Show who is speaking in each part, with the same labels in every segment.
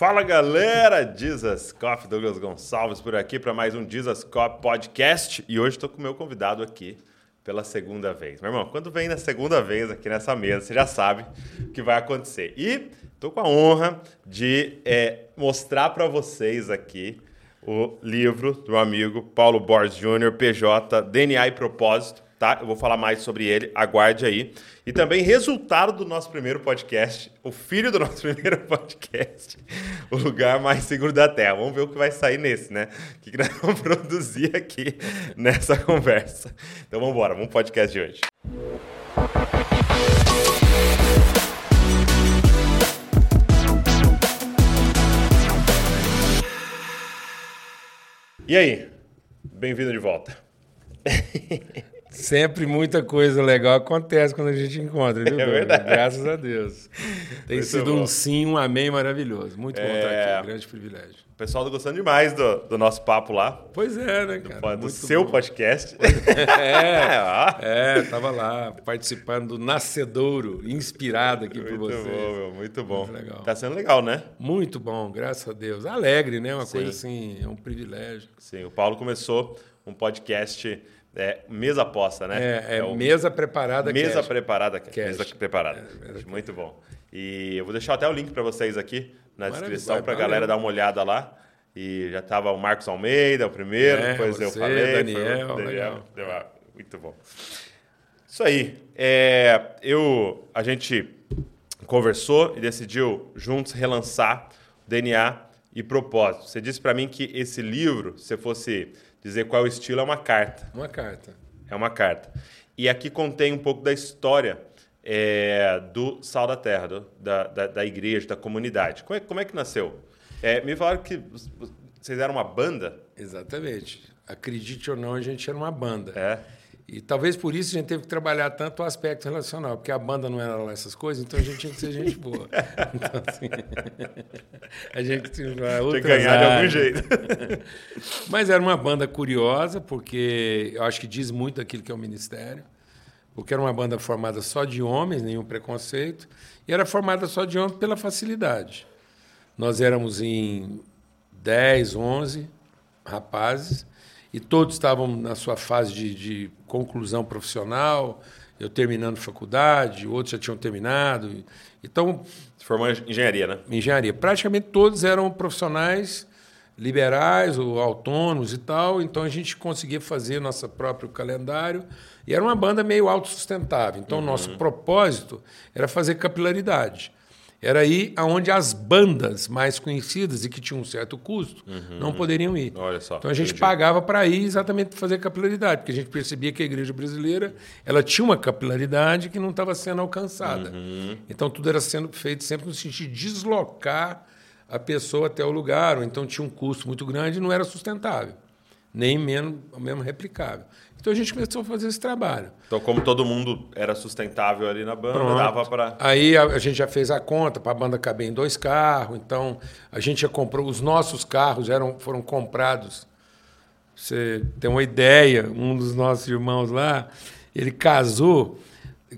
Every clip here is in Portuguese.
Speaker 1: Fala galera, Jesus Coffee, Douglas Gonçalves por aqui para mais um Jesus Coffee Podcast e hoje estou com o meu convidado aqui pela segunda vez. Meu irmão, quando vem na segunda vez aqui nessa mesa, você já sabe o que vai acontecer. E estou com a honra de é, mostrar para vocês aqui o livro do amigo Paulo Borges Jr., PJ, DNA e Propósito tá? Eu vou falar mais sobre ele, aguarde aí. E também resultado do nosso primeiro podcast, o filho do nosso primeiro podcast, o lugar mais seguro da Terra. Vamos ver o que vai sair nesse, né? O que nós vamos produzir aqui nessa conversa. Então vamos embora, vamos pro podcast de hoje. E aí? Bem-vindo de volta.
Speaker 2: Sempre muita coisa legal acontece quando a gente encontra, viu?
Speaker 1: É verdade.
Speaker 2: Graças a Deus. Tem
Speaker 1: Muito
Speaker 2: sido
Speaker 1: bom.
Speaker 2: um sim, um amém maravilhoso. Muito bom
Speaker 1: É.
Speaker 2: estar aqui, um grande privilégio.
Speaker 1: O pessoal tá gostando demais do, do nosso papo lá,
Speaker 2: Pois é, né, cara?
Speaker 1: do
Speaker 2: Muito
Speaker 1: seu
Speaker 2: bom.
Speaker 1: podcast.
Speaker 2: É,
Speaker 1: ó.
Speaker 2: é, tava lá participando do Nascedouro, inspirado aqui por
Speaker 1: Muito
Speaker 2: vocês.
Speaker 1: bom, meu, muito bom.
Speaker 2: Muito legal.
Speaker 1: Tá sendo legal, né?
Speaker 2: Muito bom, graças a Deus. Alegre, né? Uma
Speaker 1: Sim.
Speaker 2: coisa assim, é um privilégio.
Speaker 1: Sim, o Paulo começou um podcast é, mesa aposta, né?
Speaker 2: É, é
Speaker 1: o
Speaker 2: mesa preparada
Speaker 1: Mesa
Speaker 2: Cast.
Speaker 1: Preparada. Cast. Mesa Preparada.
Speaker 2: É, é,
Speaker 1: muito bom. E eu vou deixar até o link para vocês aqui na
Speaker 2: Maravilha,
Speaker 1: descrição para a galera dar uma olhada lá. E já tava o Marcos Almeida, o primeiro,
Speaker 2: É,
Speaker 1: depois eu
Speaker 2: você,
Speaker 1: falei. foi o
Speaker 2: Daniel, legal.
Speaker 1: Daniel. Muito bom. Isso aí. É, eu, a gente conversou e decidiu juntos relançar DNA e propósito. Você disse para mim que esse livro, se você fosse dizer qual é o estilo, é uma carta.
Speaker 2: Uma carta.
Speaker 1: É uma carta. E aqui contém um pouco da história é, do Sal da Terra, do- da, da, da igreja, da comunidade. Como é, como é que nasceu? É, me falaram que vocês eram uma banda.
Speaker 2: Exatamente. Acredite ou não, a gente era uma banda.
Speaker 1: É.
Speaker 2: E talvez por isso a gente teve que trabalhar tanto o aspecto relacional, porque a banda não era lá essas coisas, então a gente tinha que ser gente boa. Então, assim, a gente tinha
Speaker 1: que ganhar de algum
Speaker 2: áreas.
Speaker 1: jeito.
Speaker 2: Mas era uma banda curiosa, porque eu acho que diz muito daquilo que é o ministério. Porque era uma banda formada só de homens, nenhum preconceito, e era formada só de homens pela facilidade. Nós éramos em 10, 11 rapazes, e todos estavam na sua fase de, de conclusão profissional, eu terminando faculdade, outros já tinham terminado. Então,
Speaker 1: Você formou em engenharia, né?
Speaker 2: engenharia. Praticamente todos eram profissionais liberais ou autônomos e tal, então a gente conseguia fazer nosso próprio calendário e era uma banda meio autossustentável. Então, o nosso propósito era fazer capilaridade. Era ir aonde as bandas mais conhecidas e que tinham um certo custo não poderiam ir.
Speaker 1: Olha só,
Speaker 2: Então a gente
Speaker 1: entendi.
Speaker 2: pagava para ir exatamente para fazer capilaridade, porque a gente percebia que a igreja brasileira ela tinha uma capilaridade que não estava sendo alcançada.
Speaker 1: Uhum.
Speaker 2: Então tudo era sendo feito sempre no sentido de deslocar a pessoa até o lugar, ou então tinha um custo muito grande e não era sustentável, nem menos, mesmo replicável. Então a gente começou a fazer esse trabalho.
Speaker 1: Então, como todo mundo era sustentável ali na banda,
Speaker 2: Pronto.
Speaker 1: dava para.
Speaker 2: Aí a, a gente já fez a conta para a banda caber em dois carros. Então a gente já comprou os nossos carros eram foram comprados. Você tem uma ideia? Um dos nossos irmãos lá, ele casou.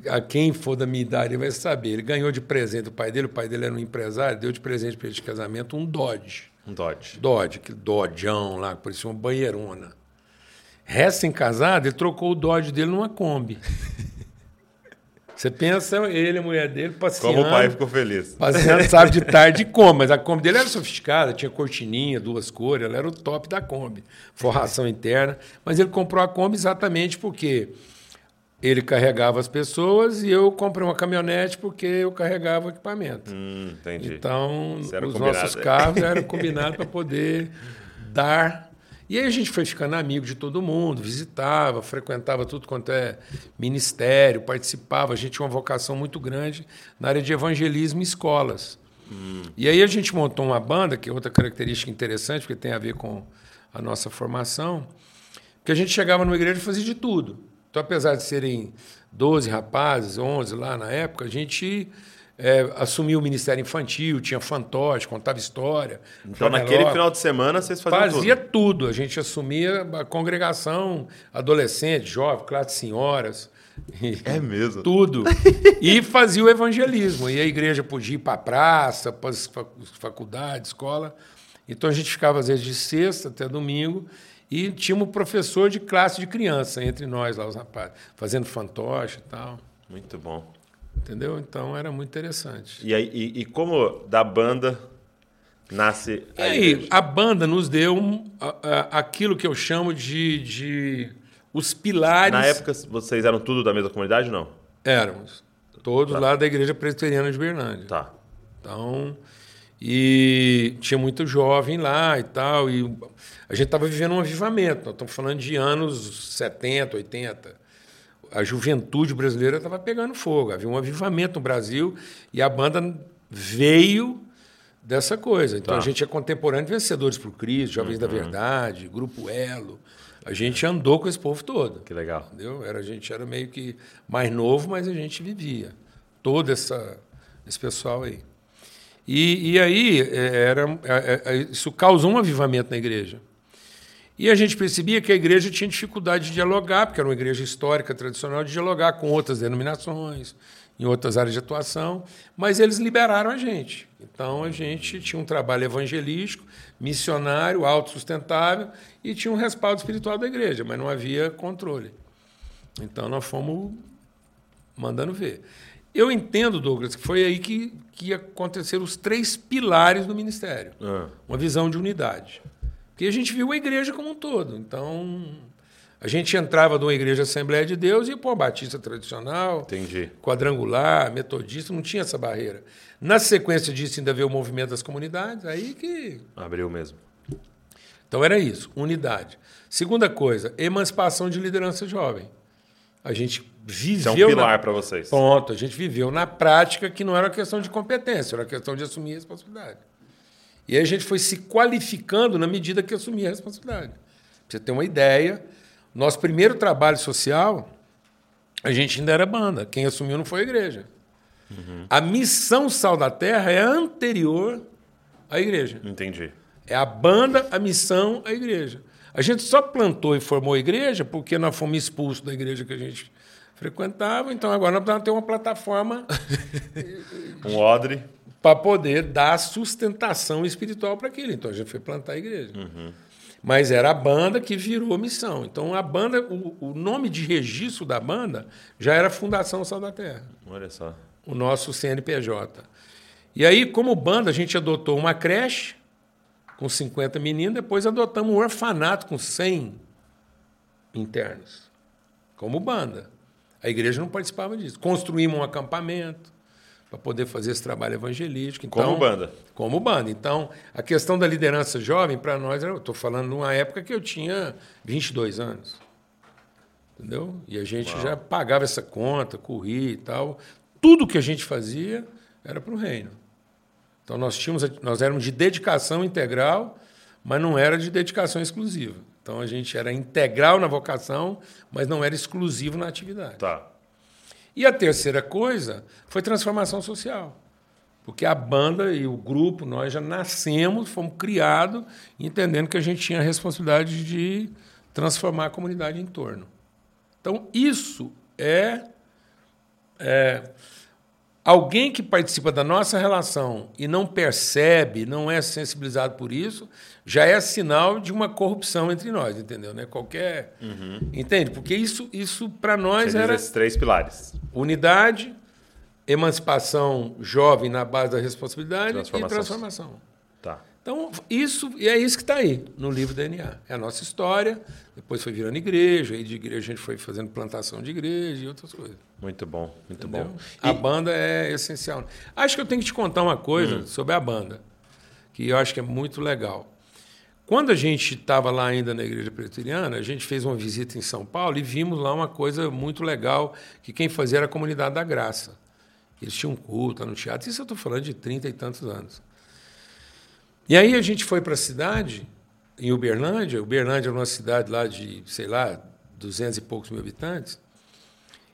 Speaker 2: A quem for da minha idade vai saber. Ele ganhou de presente do pai dele. O pai dele era um empresário. Deu de presente para ele de casamento um Dodge.
Speaker 1: Um Dodge.
Speaker 2: Dodge, aquele Dodgeão lá, que parecia uma banheirona. Recém-casado, ele trocou o Dodge dele numa Kombi. Você pensa ele a mulher dele passeando.
Speaker 1: Como o pai ficou feliz.
Speaker 2: Passeando, sabe, de tarde como, mas a Kombi dele era sofisticada, tinha cortininha, duas cores, ela era o top da Kombi. Forração interna. Mas ele comprou a Kombi exatamente porque ele carregava as pessoas e eu comprei uma caminhonete porque eu carregava o equipamento.
Speaker 1: Hum, entendi.
Speaker 2: Então, os
Speaker 1: combinado,
Speaker 2: nossos
Speaker 1: né?
Speaker 2: carros eram combinados para poder dar. E aí a gente foi ficando amigo de todo mundo, visitava, frequentava tudo quanto é ministério, participava. A gente tinha uma vocação muito grande na área de evangelismo em escolas. E aí a gente montou uma banda, que é outra característica interessante, porque tem a ver com a nossa formação, que a gente chegava numa igreja e fazia de tudo. Então, apesar de serem 12 rapazes, 11 lá na época, a gente é, assumiu o Ministério Infantil, tinha fantoche, contava história.
Speaker 1: Então, naquele final de semana, vocês faziam
Speaker 2: Fazia
Speaker 1: tudo.
Speaker 2: tudo. A gente assumia a congregação, adolescente, jovem, classe de senhoras.
Speaker 1: É mesmo?
Speaker 2: Tudo. E fazia o evangelismo. E a igreja podia ir para a praça, para as faculdades, escola. Então a gente ficava, às vezes, de sexta até domingo. E tinha um professor de classe de criança entre nós lá, os rapazes, fazendo fantoche e tal.
Speaker 1: Muito bom.
Speaker 2: Entendeu? Então era muito interessante.
Speaker 1: E, aí, e, e como da banda nasce
Speaker 2: a E aí, a banda nos deu um, a, a, aquilo que eu chamo de, de os pilares.
Speaker 1: Na época, vocês eram tudo da mesma comunidade, não?
Speaker 2: Éramos. Todos tá. lá da Igreja Presbiteriana de Berlândia.
Speaker 1: Tá.
Speaker 2: Então, e tinha muito jovem lá e tal. E a gente estava vivendo um avivamento. Nós estamos falando de anos 70, 80 a juventude brasileira estava pegando fogo, havia um avivamento no Brasil e a banda veio dessa coisa. Então tá. a gente é contemporâneo de Vencedores por Cristo, Jovens uhum. da Verdade, Grupo Elo. A gente andou com esse povo todo.
Speaker 1: Que legal.
Speaker 2: Entendeu? Era, a gente era meio que mais novo, mas a gente vivia. Todo essa, esse pessoal aí. E, e aí é, era, é, é, isso causou um avivamento na igreja. E a gente percebia que a igreja tinha dificuldade de dialogar, porque era uma igreja histórica, tradicional, de dialogar com outras denominações, em outras áreas de atuação, mas eles liberaram a gente. Então a gente tinha um trabalho evangelístico, missionário, autossustentável e tinha um respaldo espiritual da igreja, mas não havia controle. Então nós fomos mandando ver. Eu entendo, Douglas, que foi aí que, que aconteceram os três pilares do ministério. Ah. Uma visão de unidade. Porque a gente viu a igreja como um todo. Então, a gente entrava numa igreja Assembleia de Deus e, pô, batista tradicional,
Speaker 1: Entendi.
Speaker 2: quadrangular, metodista, não tinha essa barreira. Na sequência disso, ainda veio o movimento das comunidades, aí que.
Speaker 1: Abriu mesmo.
Speaker 2: Então era isso, unidade. Segunda coisa, emancipação de liderança jovem. A gente viveu. Isso é
Speaker 1: um pilar para vocês.
Speaker 2: Ponto. A gente viveu na prática que não era questão de competência, era questão de assumir responsabilidade. E aí a gente foi se qualificando na medida que assumia a responsabilidade. Pra você ter uma ideia, nosso primeiro trabalho social, a gente ainda era banda. Quem assumiu não foi a igreja. Uhum. A missão Sal da Terra é anterior à igreja.
Speaker 1: Entendi.
Speaker 2: É a banda, a missão, a igreja. A gente só plantou e formou a igreja porque nós fomos expulsos da igreja que a gente frequentava, então agora nós precisamos ter uma plataforma.
Speaker 1: um odre
Speaker 2: para poder dar sustentação espiritual para aquilo. Então a gente foi plantar a igreja. Uhum. Mas era a banda que virou missão. Então a banda, o, o, nome de registro da banda já era Fundação Sal da Terra.
Speaker 1: Olha só.
Speaker 2: O nosso CNPJ. E aí, como banda, a gente adotou uma creche com 50 meninos, depois adotamos um orfanato com 100 internos, como banda. A igreja não participava disso. Construímos um acampamento para poder fazer esse trabalho evangelístico.
Speaker 1: Então, como banda.
Speaker 2: Como banda. Então, a questão da liderança jovem, para nós, eu estou falando de uma época que eu tinha 22 anos. Entendeu? E a gente Uau. já pagava essa conta, corria e tal. Tudo que a gente fazia era para o reino. Então, nós, tínhamos, nós éramos de dedicação integral, mas não era de dedicação exclusiva. Então, a gente era integral na vocação, mas não era exclusivo na atividade.
Speaker 1: Tá.
Speaker 2: E a terceira coisa foi transformação social. Porque a banda e o grupo, nós já nascemos, fomos criados, entendendo que a gente tinha a responsabilidade de transformar a comunidade em torno. Então, isso é, é Alguém que participa da nossa relação e não percebe, não é sensibilizado por isso, já é sinal de uma corrupção entre nós, entendeu? Né? Qualquer. Uhum. Entende? Porque isso, isso para nós Você era.
Speaker 1: esses três pilares:
Speaker 2: unidade, emancipação jovem na base da responsabilidade transformação. e transformação.
Speaker 1: Tá.
Speaker 2: Então, isso, e é isso que está aí no livro DNA. É a nossa história, depois foi virando igreja, aí de igreja a gente foi fazendo plantação de igreja e outras coisas.
Speaker 1: Muito bom, muito Entendeu? bom.
Speaker 2: A e... banda é essencial. Acho que eu tenho que te contar uma coisa hum. sobre a banda, que eu acho que é muito legal. Quando a gente estava lá ainda na igreja presbiteriana, a gente fez uma visita em São Paulo e vimos lá uma coisa muito legal, que quem fazia era a comunidade da graça. Eles tinham culto no teatro, isso eu estou falando de trinta e tantos anos. E aí a gente foi para a cidade, em Uberlândia. Uberlândia é uma cidade lá de, sei lá, duzentos e poucos mil habitantes.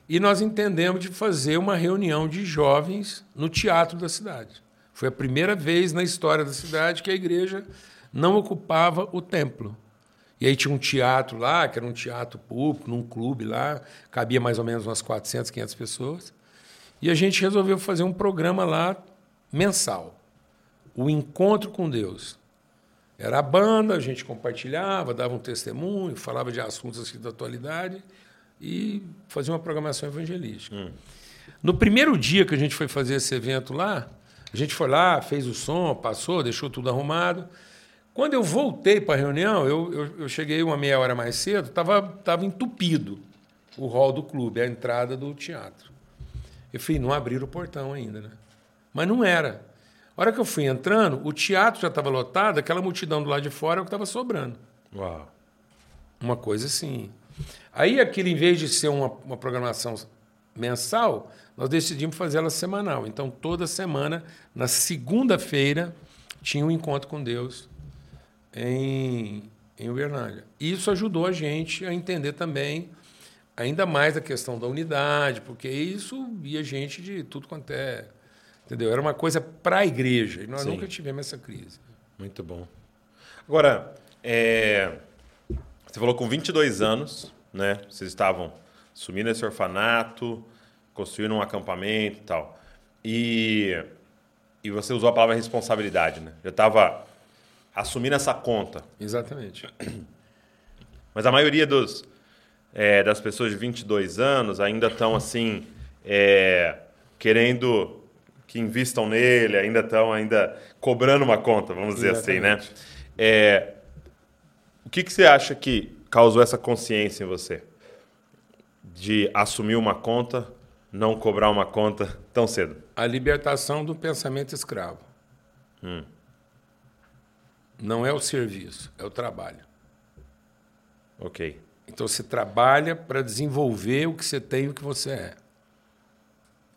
Speaker 2: E nós entendemos de fazer uma reunião de jovens no teatro da cidade. Foi a primeira vez na história da cidade que a igreja não ocupava o templo. E aí tinha um teatro lá, que era um teatro público, num clube lá, cabia mais ou menos umas 400, 500 pessoas. E a gente resolveu fazer um programa lá mensal, o Encontro com Deus. Era a banda, a gente compartilhava, dava um testemunho, falava de assuntos assim da atualidade e fazia uma programação evangelística. Hum. No primeiro dia que a gente foi fazer esse evento lá, a gente foi lá, fez o som, passou, deixou tudo arrumado. Quando eu voltei para a reunião, eu, eu, eu, cheguei uma meia hora mais cedo, estava tava entupido o hall do clube, a entrada do teatro. Eu falei, não abriram o portão ainda, né? Mas não era. A hora que eu fui entrando, o teatro já estava lotado, aquela multidão do lado de fora é o que estava sobrando.
Speaker 1: Uau.
Speaker 2: Uma coisa assim. Aí aquilo, em vez de ser uma, uma programação mensal, nós decidimos fazer ela semanal. Então, toda semana, na segunda-feira, tinha um encontro com Deus em, em Uberlândia. Isso ajudou a gente a entender também ainda mais a questão da unidade, porque isso via gente de tudo quanto é. Entendeu? Era uma coisa para a igreja. E nós Sim. nunca tivemos essa crise.
Speaker 1: Muito bom. Agora, é, você falou com 22 anos, né? Vocês estavam sumindo esse orfanato, construindo um acampamento e tal. E, e você usou a palavra responsabilidade, né? Já estava assumindo essa conta.
Speaker 2: Exatamente.
Speaker 1: Mas a maioria dos, é, das pessoas de 22 anos ainda estão assim, é, querendo que invistam nele, ainda estão ainda cobrando uma conta, vamos dizer Exatamente. assim, né? É, o que, que você acha que causou essa consciência em você? De assumir uma conta, não cobrar uma conta tão cedo?
Speaker 2: A libertação do pensamento escravo. Hum. Não é o serviço, é o trabalho.
Speaker 1: Ok.
Speaker 2: Então você trabalha para desenvolver o que você tem e o que você é.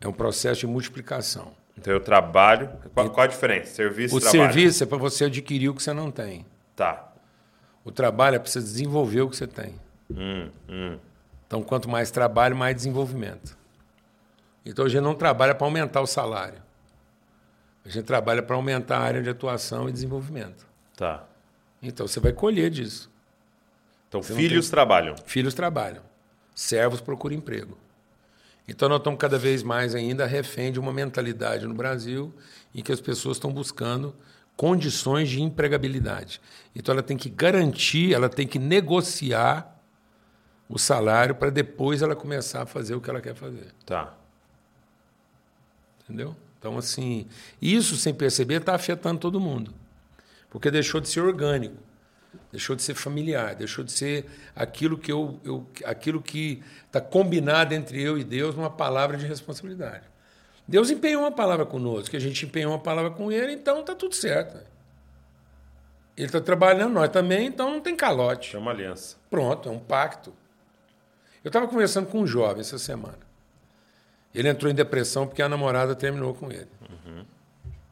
Speaker 2: É um processo de multiplicação.
Speaker 1: Então eu trabalho. Qual, qual a diferença? Serviço
Speaker 2: e trabalho? O serviço é para você adquirir o que você não tem.
Speaker 1: Tá.
Speaker 2: O trabalho é para você desenvolver o que você tem.
Speaker 1: Hum, hum.
Speaker 2: Então, quanto mais trabalho, mais desenvolvimento. Então, a gente não trabalha para aumentar o salário. A gente trabalha para aumentar a área de atuação e desenvolvimento.
Speaker 1: Tá.
Speaker 2: Então você vai colher disso.
Speaker 1: Então você filhos tem... trabalham.
Speaker 2: Filhos trabalham. Servos procuram emprego. Então nós estamos cada vez mais ainda refém de uma mentalidade no Brasil em que as pessoas estão buscando condições de empregabilidade. Então ela tem que garantir, ela tem que negociar o salário para depois ela começar a fazer o que ela quer fazer.
Speaker 1: Tá.
Speaker 2: Entendeu? Então, assim, isso sem perceber está afetando todo mundo. Porque deixou de ser orgânico, deixou de ser familiar, deixou de ser aquilo que eu, eu aquilo que está combinado entre eu e Deus numa palavra de responsabilidade. Deus empenhou uma palavra conosco, que a gente empenhou uma palavra com Ele, então está tudo certo. Ele está trabalhando, nós também, então não tem calote.
Speaker 1: É uma aliança.
Speaker 2: Pronto, é um pacto. Eu estava conversando com um jovem essa semana. Ele entrou em depressão porque a namorada terminou com ele. Uhum.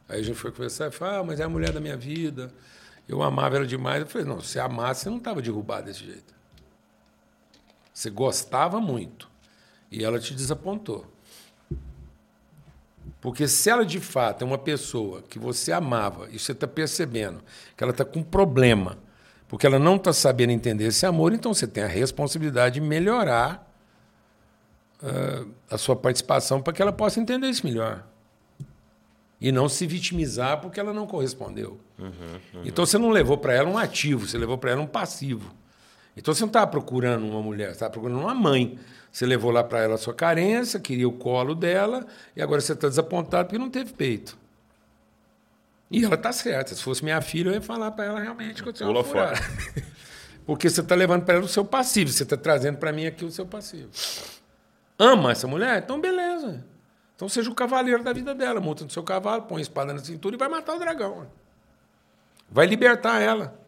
Speaker 2: Aí a gente foi conversar e falou: ah, mas é a mulher da minha vida. Eu amava ela demais. Eu falei: não, se amasse, você não estava derrubado desse jeito. Você gostava muito. E ela te desapontou. Porque se ela de fato é uma pessoa que você amava e você está percebendo que ela está com problema, porque ela não está sabendo entender esse amor, então você tem a responsabilidade de melhorar uh, a sua participação para que ela possa entender isso melhor. E não se vitimizar porque ela não correspondeu. Uhum, uhum. Então você não levou para ela um ativo, você levou para ela um passivo. Então você não estava procurando uma mulher, você estava procurando uma mãe. Você levou lá para ela a sua carência, queria o colo dela, e agora você está desapontado porque não teve peito. E ela está certa. Se fosse minha filha, eu ia falar para ela realmente que eu tinha uma fora. porque você está levando para ela o seu passivo, você está trazendo para mim aqui o seu passivo. Ama essa mulher? Então beleza. Então seja o cavaleiro da vida dela, monta no seu cavalo, põe a espada na cintura e vai matar o dragão. Vai libertar ela.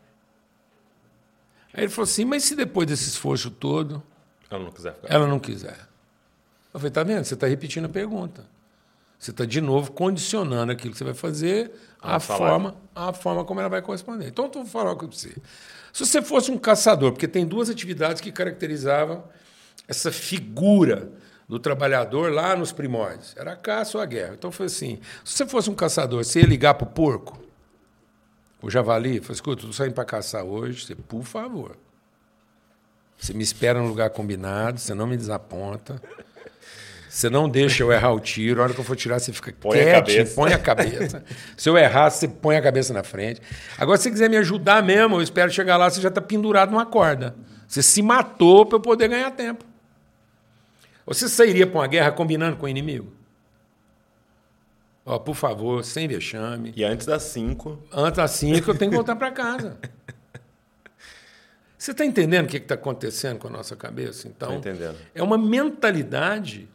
Speaker 2: Aí ele falou assim: mas se depois desse esforço todo.
Speaker 1: Ela não quiser ficar.
Speaker 2: Ela não quiser. Eu falei: tá vendo? Você está repetindo a pergunta. Você está de novo condicionando aquilo que você vai fazer à forma, à forma como ela vai corresponder. Então, eu vou falar com você. Se você fosse um caçador, porque tem duas atividades que caracterizavam essa figura do trabalhador lá nos primórdios. Era a caça ou a guerra. Então foi assim: se você fosse um caçador, você ia ligar para o porco, o javali, falou: escuta, estou saindo para caçar hoje, você, por favor, Você me espera no lugar combinado, você não me desaponta. Você não deixa eu errar o tiro. A hora que eu for tirar, você fica
Speaker 1: põe quietinho, a
Speaker 2: põe a cabeça. se eu errar, você põe a cabeça na frente. Agora, se você quiser me ajudar mesmo, eu espero chegar lá, você já está pendurado numa corda. Você se matou para eu poder ganhar tempo. Você sairia para uma guerra combinando com o inimigo? Ó, por favor, sem vexame.
Speaker 1: E antes das 5.
Speaker 2: Antes das 5 eu tenho que voltar para casa. Você está entendendo o que está acontecendo com a nossa cabeça? Então,
Speaker 1: entendendo.
Speaker 2: é uma mentalidade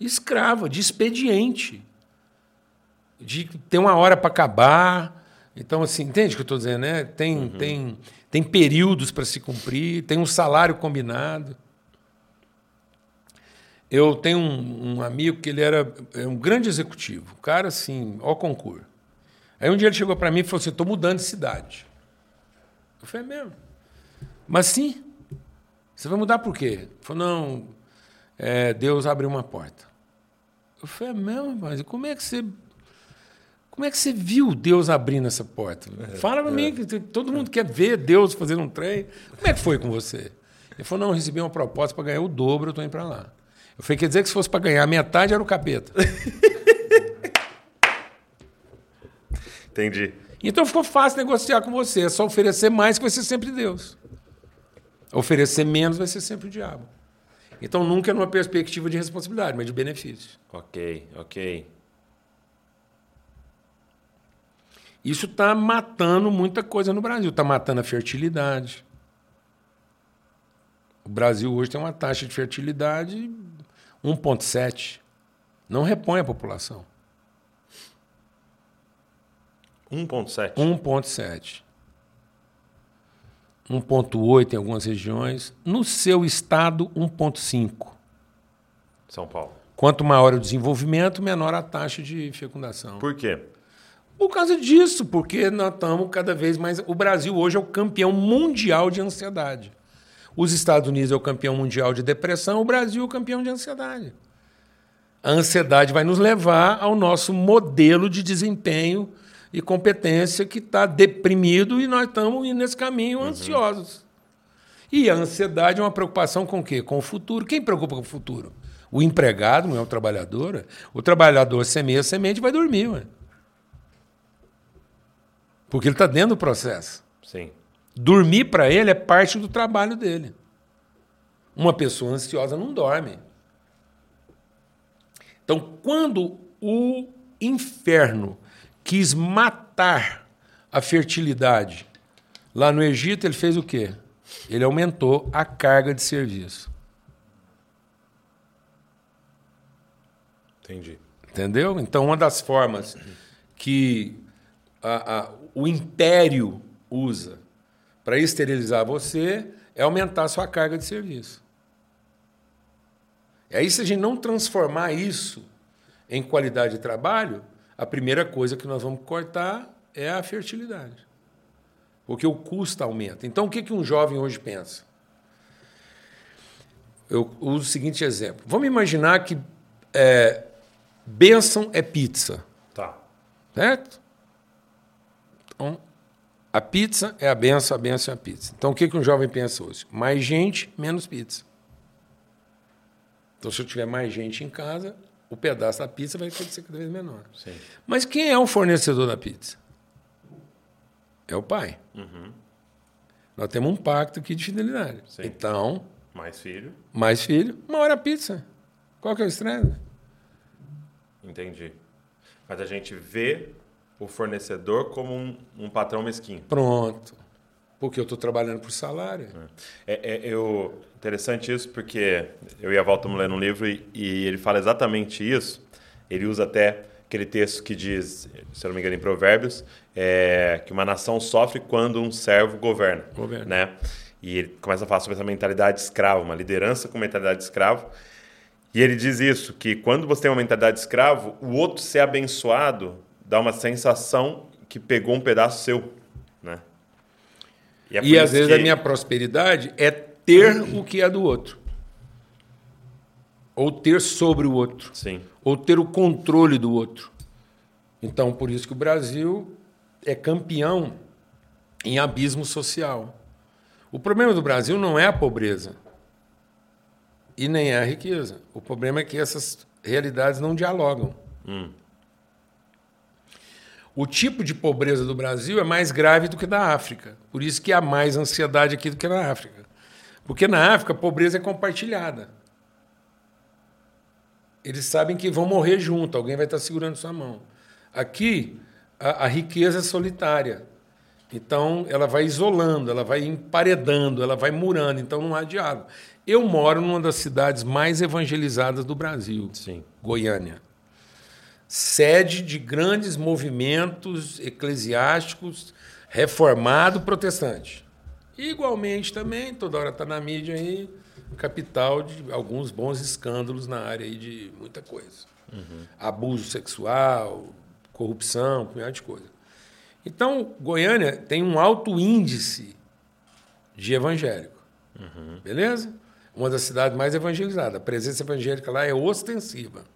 Speaker 2: escrava, de expediente, de ter uma hora para acabar. Então, assim, entende o que eu estou dizendo? Né? Tem, uhum. tem, tem períodos para se cumprir, tem um salário combinado. Eu tenho um, um, amigo que ele era é um grande executivo, um cara assim, ao concurso. Aí um dia ele chegou para mim e falou assim: estou mudando de cidade. Eu falei: é mesmo? Mas sim. Você vai mudar por quê? Ele falou: não, é, Deus abriu uma porta. Eu falei: é mesmo, mas como é que você. Como é que você viu Deus abrindo essa porta? É, Fala para é. mim, que todo mundo quer ver Deus fazendo um trem. Como é que foi com você? Ele falou: não, recebi uma proposta para ganhar o dobro, eu estou indo para lá. Eu falei, quer dizer que se fosse para ganhar metade era o capeta.
Speaker 1: Entendi.
Speaker 2: Então ficou fácil negociar com você. É só oferecer mais que vai ser sempre Deus. Oferecer menos vai ser sempre o diabo. Então nunca é numa perspectiva de responsabilidade, mas de benefício.
Speaker 1: Ok, ok.
Speaker 2: Isso está matando muita coisa no Brasil. Está matando a fertilidade. O Brasil hoje tem uma taxa de fertilidade 1,7. Não repõe a população.
Speaker 1: 1,7.
Speaker 2: 1,7. 1,8 em algumas regiões. No seu estado, 1,5.
Speaker 1: São Paulo.
Speaker 2: Quanto maior o desenvolvimento, menor a taxa de fecundação.
Speaker 1: Por quê?
Speaker 2: Por causa disso, porque nós estamos cada vez mais. O Brasil hoje é o campeão mundial de ansiedade. Os Estados Unidos é o campeão mundial de depressão, o Brasil é o campeão de ansiedade. A ansiedade vai nos levar ao nosso modelo de desempenho e competência que está deprimido e nós estamos nesse caminho uhum. ansiosos. E a ansiedade é uma preocupação com o quê? Com o futuro. Quem preocupa com o futuro? O empregado, não é o trabalhador. O trabalhador semeia semente e vai dormir. Ué. Porque ele está dentro do processo.
Speaker 1: Sim.
Speaker 2: Dormir para ele é parte do trabalho dele. Uma pessoa ansiosa não dorme. Então, quando o inferno quis matar a fertilidade lá no Egito, ele fez o quê? Ele aumentou a carga de serviço.
Speaker 1: Entendi.
Speaker 2: Entendeu? Então, uma das formas que a, a, o império usa para esterilizar você é aumentar a sua carga de serviço. E aí, se a gente não transformar isso em qualidade de trabalho, a primeira coisa que nós vamos cortar é a fertilidade. Porque o custo aumenta. Então, o que, que um jovem hoje pensa? Eu uso o seguinte exemplo. Vamos imaginar que é, bênção é pizza.
Speaker 1: Tá.
Speaker 2: Certo? Então, a pizza é a benção, a benção é a pizza. Então, o que, que um jovem pensa hoje? Mais gente, menos pizza. Então, se eu tiver mais gente em casa, o pedaço da pizza vai ter que ser cada vez menor.
Speaker 1: Sim.
Speaker 2: Mas quem é o fornecedor da pizza? É o pai.
Speaker 1: Uhum.
Speaker 2: Nós temos um pacto aqui de fidelidade. Sim. Então.
Speaker 1: Mais filho.
Speaker 2: Mais filho, uma hora a pizza. Qual que é o estresse?
Speaker 1: Entendi. Mas a gente vê o fornecedor como um, um patrão mesquinho.
Speaker 2: Pronto. Porque eu estou trabalhando por salário.
Speaker 1: É, é, é eu, interessante isso, porque eu e a Volta lendo um livro e, e, ele fala exatamente isso. Ele usa até aquele texto que diz, se eu não me engano, em Provérbios, é, que uma nação sofre quando um servo governa.
Speaker 2: Governa.
Speaker 1: Né? E ele começa a falar sobre essa mentalidade de escravo, uma liderança com mentalidade de escravo. E ele diz isso, que quando você tem uma mentalidade de escravo, o outro ser abençoado dá uma sensação que pegou um pedaço seu, né?
Speaker 2: E, é e às vezes que... a minha prosperidade é ter o que é do outro. Ou ter sobre o outro.
Speaker 1: Sim.
Speaker 2: Ou ter o controle do outro. Então, por isso que o Brasil é campeão em abismo social. O problema do Brasil não é a pobreza e nem é a riqueza. O problema é que essas realidades não dialogam. O tipo de pobreza do Brasil é mais grave do que da África. Por isso que há mais ansiedade aqui do que na África. Porque na África a pobreza é compartilhada. Eles sabem que vão morrer junto, alguém vai estar segurando sua mão. Aqui, a, a riqueza é solitária. Então, ela vai isolando, ela vai emparedando, ela vai murando, então não há diálogo. Eu moro numa das cidades mais evangelizadas do Brasil,
Speaker 1: Sim.
Speaker 2: Goiânia. Sede de grandes movimentos eclesiásticos reformado protestante. Igualmente também, toda hora está na mídia aí, capital de alguns bons escândalos na área aí de muita coisa. Abuso sexual, corrupção, um punhado de coisa. Então, Goiânia tem um alto índice de evangélico. Beleza? Uma das cidades mais evangelizadas. A presença evangélica lá é ostensiva.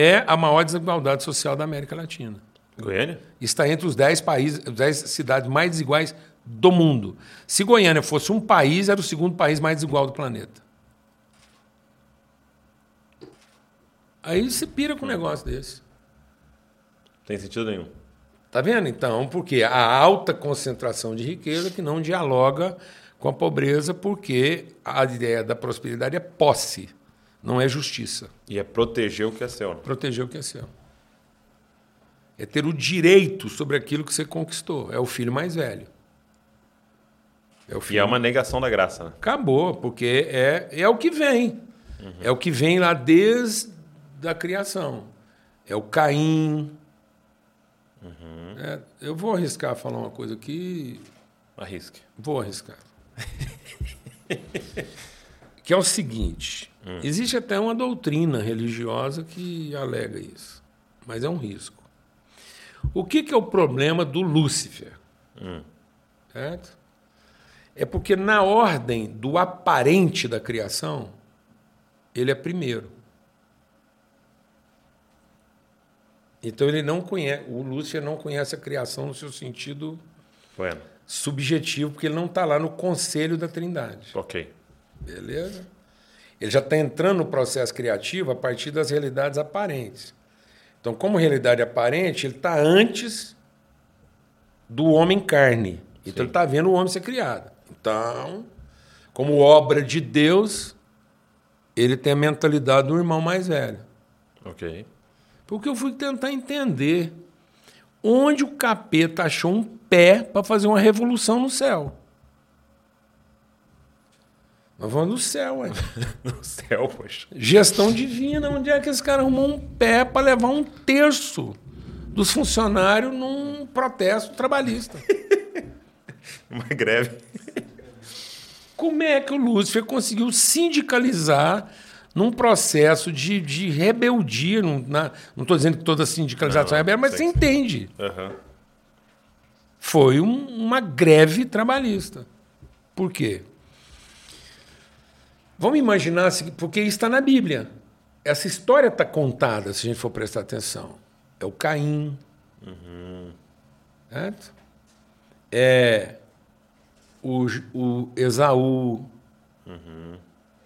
Speaker 2: É a maior desigualdade social da América Latina.
Speaker 1: Goiânia?
Speaker 2: Está entre os 10 países, 10 cidades mais desiguais do mundo. Se Goiânia fosse um país, era o segundo país mais desigual do planeta. Aí você pira com um negócio desse.
Speaker 1: Tem sentido nenhum.
Speaker 2: Tá vendo? Então, porque a alta concentração de riqueza que não dialoga com a pobreza, porque a ideia da prosperidade é posse, não é justiça.
Speaker 1: E é proteger o que é seu. né?
Speaker 2: Proteger o que é seu. É ter o direito sobre aquilo que você conquistou. É o filho mais velho. É o
Speaker 1: E
Speaker 2: filho
Speaker 1: é uma negação da graça. Né?
Speaker 2: Acabou, porque é, é o que vem. É o que vem lá desde a criação. É o Caim. É, eu vou arriscar falar uma coisa aqui.
Speaker 1: Arrisque.
Speaker 2: Vou arriscar. que é o seguinte: existe até uma doutrina religiosa que alega isso, mas é um risco. O que, que é o problema do Lúcifer? Certo? É porque, na ordem do aparente da criação, ele é primeiro. Então ele não conhece, o Lúcifer não conhece a criação no seu sentido
Speaker 1: Bueno.
Speaker 2: subjetivo, porque ele não está lá no conselho da Trindade.
Speaker 1: Ok.
Speaker 2: Beleza? Ele já está entrando no processo criativo a partir das realidades aparentes. Então, como realidade aparente, ele está antes do homem carne. Então,
Speaker 1: Sim.
Speaker 2: ele está vendo o homem ser criado. Então, como obra de Deus, ele tem a mentalidade do irmão mais velho.
Speaker 1: Ok.
Speaker 2: Porque eu fui tentar entender onde o capeta achou um pé para fazer uma revolução no céu. Nós vamos no céu, ué.
Speaker 1: No céu, poxa.
Speaker 2: Gestão divina, onde é que esse cara arrumou um pé para levar um terço dos funcionários num protesto trabalhista?
Speaker 1: Uma greve.
Speaker 2: Como é que o Lúcifer conseguiu sindicalizar num processo de, de rebeldia? Não estou dizendo que toda sindicalização
Speaker 1: Não,
Speaker 2: é rebelde, mas você entende.
Speaker 1: Aham.
Speaker 2: Foi um- uma greve trabalhista. Por quê? Vamos imaginar, se- porque isso está na Bíblia. Essa história está contada, se a gente for prestar atenção. É o Caim. Certo? É o, o Esaú.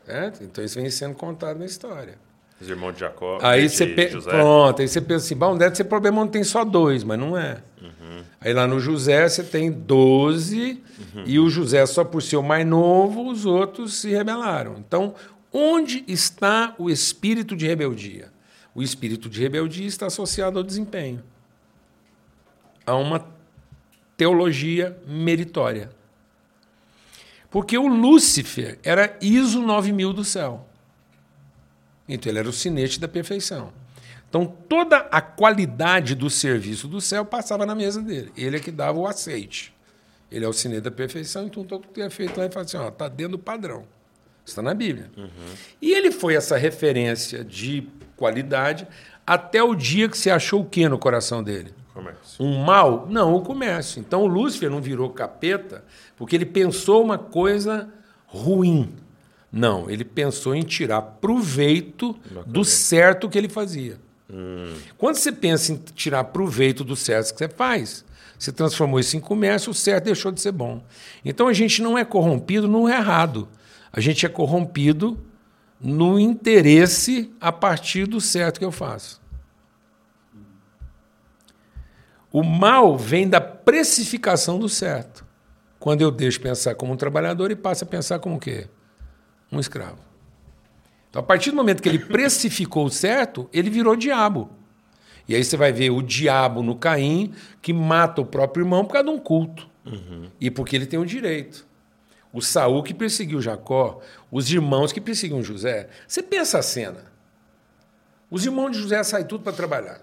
Speaker 2: Certo? Então isso vem sendo contado na história.
Speaker 1: Os irmãos de Jacó.
Speaker 2: Aí você pe... Pronto, aí você pensa assim, bom, deve ser problema onde tem só dois, mas não é. Aí lá no José você tem 12 e o José só por ser o mais novo, os outros se rebelaram. Então, onde está o espírito de rebeldia? O espírito de rebeldia está associado ao desempenho. A uma teologia meritória. Porque o Lúcifer era ISO 9000 do céu. Então ele era o sinete da perfeição. Então toda a qualidade do serviço do céu passava na mesa dele. Ele é que dava o aceite. Ele é o sinete da perfeição, então tudo que é feito lá e fala assim, ó, tá dentro do padrão. Está na Bíblia. E ele foi essa referência de qualidade até o dia que se achou o que no coração dele?
Speaker 1: Comércio.
Speaker 2: Um mal? Não, o comércio. Então o Lúcifer não virou capeta porque ele pensou uma coisa ruim. Não, ele pensou em tirar proveito do certo que ele fazia. Quando você pensa em tirar proveito do certo que você faz, você transformou isso em comércio, o certo deixou de ser bom. Então a gente não é corrompido no errado. A gente é corrompido no interesse a partir do certo que eu faço. O mal vem da precificação do certo. Quando eu deixo pensar como um trabalhador e passo a pensar como o quê? Um escravo. Então, a partir do momento que ele precificou certo, ele virou diabo. E aí você vai ver o diabo no Caim, que mata o próprio irmão por causa de um culto. Uhum. E porque ele tem o direito. O Saul que perseguiu Jacó, os irmãos que perseguiam José. Você pensa a cena. Os irmãos de José saem tudo para trabalhar.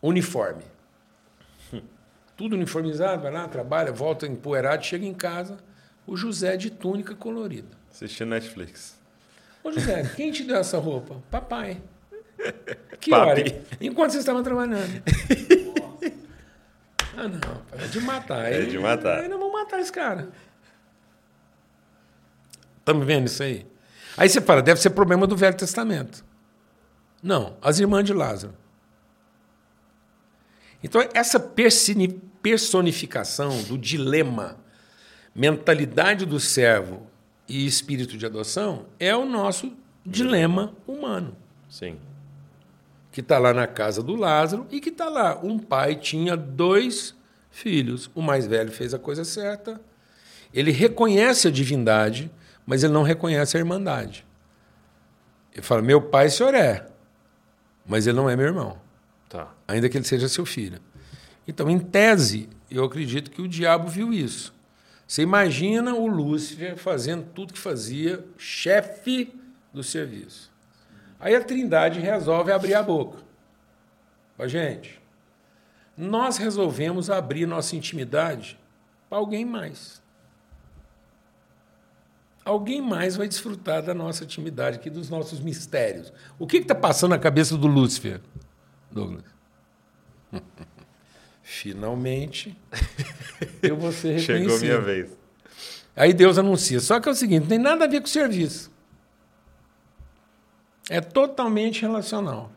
Speaker 2: Uniforme. Tudo uniformizado, vai lá, trabalha, volta empoeirado, chega em casa, o José de túnica colorida.
Speaker 1: Assistindo Netflix.
Speaker 2: Ô José, quem te deu essa roupa? Papai. Que Papi. hora? Enquanto vocês estavam trabalhando. ah, não, é de matar.
Speaker 1: É de matar.
Speaker 2: Aí não vão matar esse cara. Estamos vendo isso aí? Aí você fala, deve ser problema do Velho Testamento. Não, as irmãs de Lázaro. Então, essa personificação do dilema, mentalidade do servo e espírito de adoção é o nosso dilema humano.
Speaker 1: Sim.
Speaker 2: Que está lá na casa do Lázaro e que está lá. Um pai tinha dois filhos. O mais velho fez a coisa certa. Ele reconhece a divindade, mas ele não reconhece a irmandade. Ele fala: Meu pai, senhor é, mas ele não é meu irmão.
Speaker 1: Tá.
Speaker 2: Ainda que ele seja seu filho. Então, em tese, eu acredito que o diabo viu isso. Você imagina o Lúcifer fazendo tudo que fazia, chefe do serviço. Aí a Trindade resolve abrir a boca. Ó, gente, nós resolvemos abrir nossa intimidade para alguém mais. Alguém mais vai desfrutar da nossa intimidade aqui, dos nossos mistérios. O que está passando na cabeça do Lúcifer? Douglas. Finalmente, eu vou ser reconhecido.
Speaker 1: Chegou minha vez.
Speaker 2: Aí Deus anuncia. Só que é o seguinte, não tem nada a ver com o serviço. É totalmente relacional.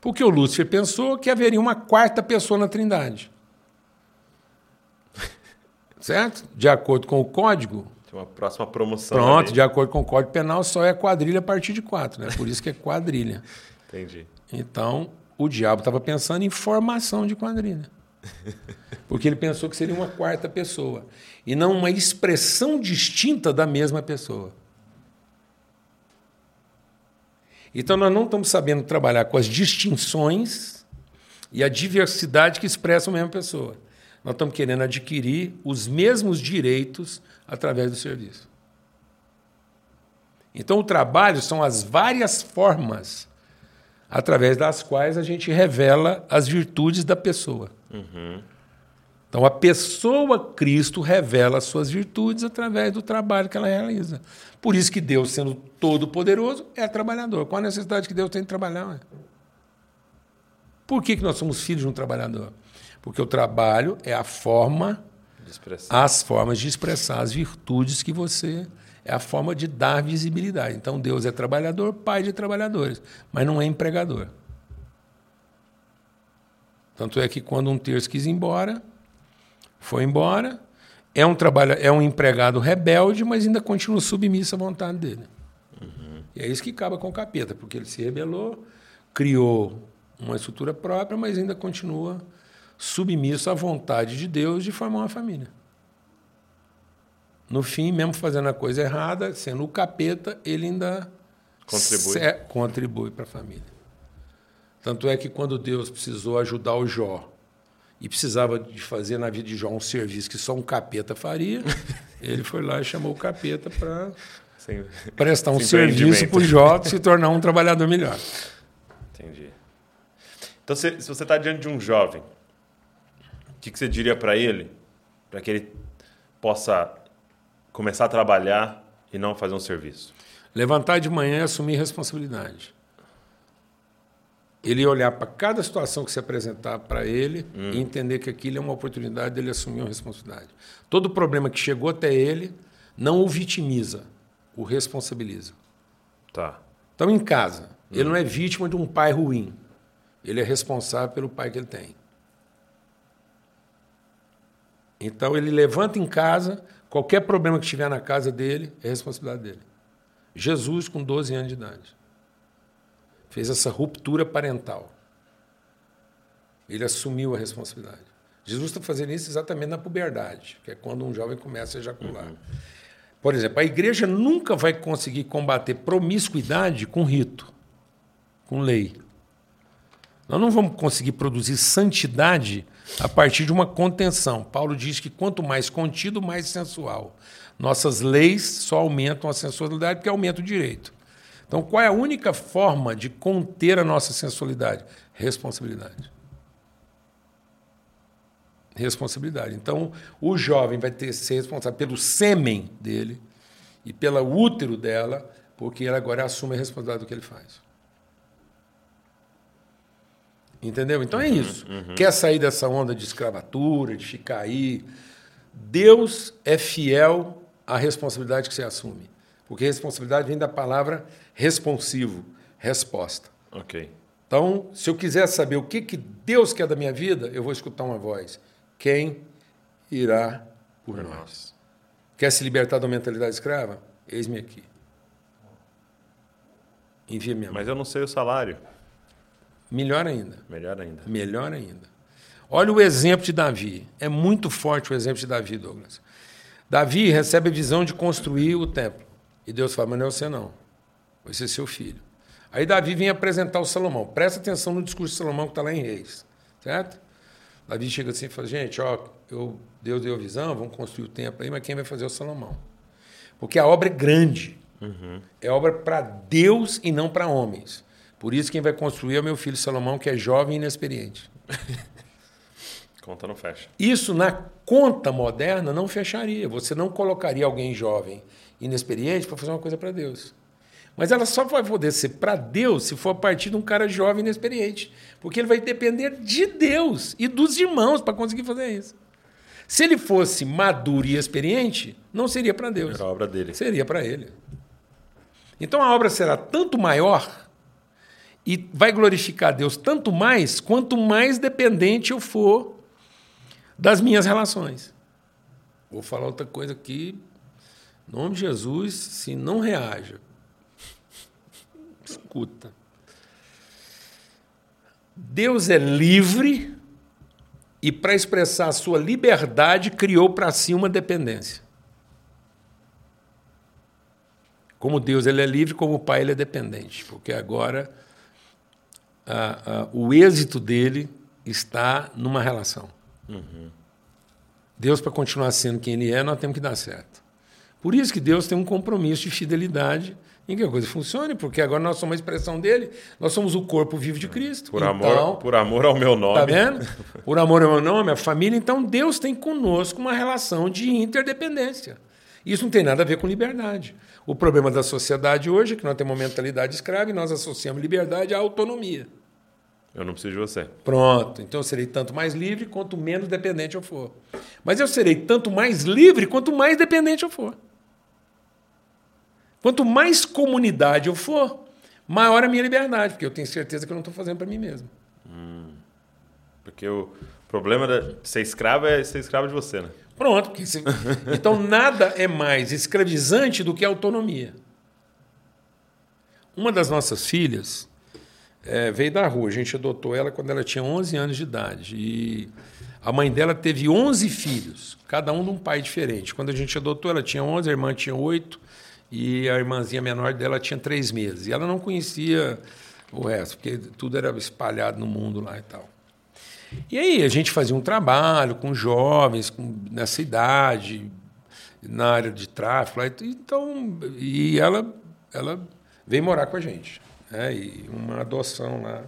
Speaker 2: Porque o Lúcifer pensou que haveria uma quarta pessoa na Trindade. Certo? De acordo com o código.
Speaker 1: Tem uma próxima promoção.
Speaker 2: Pronto, ali. de acordo com o Código Penal, só é quadrilha a partir de quatro, né? Por isso que é quadrilha.
Speaker 1: Entendi.
Speaker 2: Então, o diabo estava pensando em formação de quadrilha. Porque ele pensou que seria uma quarta pessoa. E não uma expressão distinta da mesma pessoa. Então, nós não estamos sabendo trabalhar com as distinções e a diversidade que expressam a mesma pessoa. Nós estamos querendo adquirir os mesmos direitos através do serviço. Então, o trabalho são as várias formas através das quais a gente revela as virtudes da pessoa. Uhum. Então, a pessoa Cristo revela as suas virtudes através do trabalho que ela realiza. Por isso que Deus, sendo todo-poderoso, é trabalhador. Qual a necessidade que Deus tem de trabalhar? Por que, que nós somos filhos de um trabalhador? Porque o trabalho é a forma, as formas de expressar as virtudes que você é a forma de dar visibilidade. Então Deus é trabalhador, pai de trabalhadores, mas não é empregador. Tanto é que quando um terço quis ir embora, foi embora, é um trabalho, é um empregado rebelde, mas ainda continua submisso à vontade dele. Uhum. E é isso que acaba com o capeta, porque ele se rebelou, criou uma estrutura própria, mas ainda continua submisso à vontade de Deus de formar uma família. No fim, mesmo fazendo a coisa errada, sendo o capeta, ele ainda
Speaker 1: contribui,
Speaker 2: contribui para a família. Tanto é que quando Deus precisou ajudar o Jó e precisava de fazer na vida de Jó um serviço que só um capeta faria, ele foi lá e chamou o capeta para prestar um serviço para o Jó se tornar um trabalhador melhor.
Speaker 1: Entendi. Então, se, se você está diante de um jovem, o que, que você diria para ele, para que ele possa começar a trabalhar e não fazer um serviço?
Speaker 2: Levantar de manhã e assumir responsabilidade. Ele olhar para cada situação que se apresentar para ele hum. e entender que aquilo é uma oportunidade dele assumir uma responsabilidade. Todo problema que chegou até ele não o vitimiza, o responsabiliza.
Speaker 1: Tá.
Speaker 2: Então, em casa, hum. ele não é vítima de um pai ruim. Ele é responsável pelo pai que ele tem. Então ele levanta em casa, qualquer problema que tiver na casa dele é responsabilidade dele. Jesus, com 12 anos de idade, fez essa ruptura parental. Ele assumiu a responsabilidade. Jesus está fazendo isso exatamente na puberdade, que é quando um jovem começa a ejacular. Uhum. Por exemplo, a igreja nunca vai conseguir combater promiscuidade com rito, com lei. Nós não vamos conseguir produzir santidade a partir de uma contenção. Paulo diz que quanto mais contido, mais sensual. Nossas leis só aumentam a sensualidade porque aumenta o direito. Então, qual é a única forma de conter a nossa sensualidade? Responsabilidade. Responsabilidade. Então, o jovem vai ter que ser responsável pelo sêmen dele e pelo útero dela, porque ele agora assume a responsabilidade do que ele faz. Entendeu? Então é uhum, isso. Uhum. Quer sair dessa onda de escravatura, de ficar aí. Deus é fiel à responsabilidade que você assume. Porque responsabilidade vem da palavra responsivo, resposta.
Speaker 1: Ok.
Speaker 2: Então, se eu quiser saber o que, que Deus quer da minha vida, eu vou escutar uma voz. Quem irá por, nós? Quer se libertar da mentalidade escrava? Eis-me aqui. Envia minha
Speaker 1: Mas eu não sei o salário.
Speaker 2: Melhor ainda.
Speaker 1: Melhor ainda.
Speaker 2: Melhor ainda. Olha o exemplo de Davi. É muito forte o exemplo de Davi, Douglas. Davi recebe a visão de construir o templo. E Deus fala, mas não é você não. Vai ser seu filho. Aí Davi vem apresentar o Salomão. Presta atenção no discurso de Salomão que está lá em Reis. Certo? Davi chega assim e fala, gente, ó, eu, Deus deu a visão, vamos construir o templo aí, mas quem vai fazer é o Salomão? Porque a obra é grande. Uhum. É obra para Deus e não para homens. Por isso quem vai construir é o meu filho Salomão, que é jovem e inexperiente.
Speaker 1: conta não fecha.
Speaker 2: Isso na conta moderna não fecharia. Você não colocaria alguém jovem, inexperiente, para fazer uma coisa para Deus. Mas ela só vai poder ser para Deus se for a partir de um cara jovem e inexperiente. Porque ele vai depender de Deus e dos irmãos para conseguir fazer isso. Se ele fosse maduro e experiente, não seria para Deus.
Speaker 1: Era a obra dele.
Speaker 2: Seria para ele. Então a obra será tanto maior e vai glorificar Deus tanto mais quanto mais dependente eu for das minhas relações. Vou falar outra coisa aqui. Em nome de Jesus, se não reaja, escuta. Deus é livre e, para expressar a sua liberdade, criou para si uma dependência. Como Deus ele é livre, como o Pai ele é dependente, porque agora o êxito dele está numa relação. Uhum. Deus, para continuar sendo quem ele é, nós temos que dar certo. Por isso que Deus tem um compromisso de fidelidade em que a coisa funcione, porque agora nós somos a expressão dele, nós somos o corpo vivo de Cristo.
Speaker 1: Por, então, amor, por amor ao meu nome.
Speaker 2: Tá vendo? Por amor ao meu nome, a família. Então Deus tem conosco uma relação de interdependência. Isso não tem nada a ver com liberdade. O problema da sociedade hoje é que nós temos uma mentalidade escrava e nós associamos liberdade à autonomia.
Speaker 1: Eu não preciso de você.
Speaker 2: Pronto. Então eu serei tanto mais livre quanto menos dependente eu for. Mas eu serei tanto mais livre quanto mais dependente eu for. Quanto mais comunidade eu for, maior a minha liberdade, porque eu tenho certeza que eu não estou fazendo para mim mesmo. Hum.
Speaker 1: Porque o problema de ser escravo é ser escravo de você, né?
Speaker 2: Pronto. Se... então nada é mais escravizante do que a autonomia. Uma das nossas filhas, é, veio da rua. A gente adotou ela quando ela tinha 11 anos de idade. E a mãe dela teve 11 filhos, cada um de um pai diferente. Quando a gente adotou, ela tinha 11, a irmã tinha 8 e a irmãzinha menor dela tinha 3 meses. E ela não conhecia o resto, porque tudo era espalhado no mundo lá e tal. E aí a gente fazia um trabalho com jovens com, nessa idade, na área de tráfico. Então, e ela, ela veio morar com a gente né, e uma adoção lá.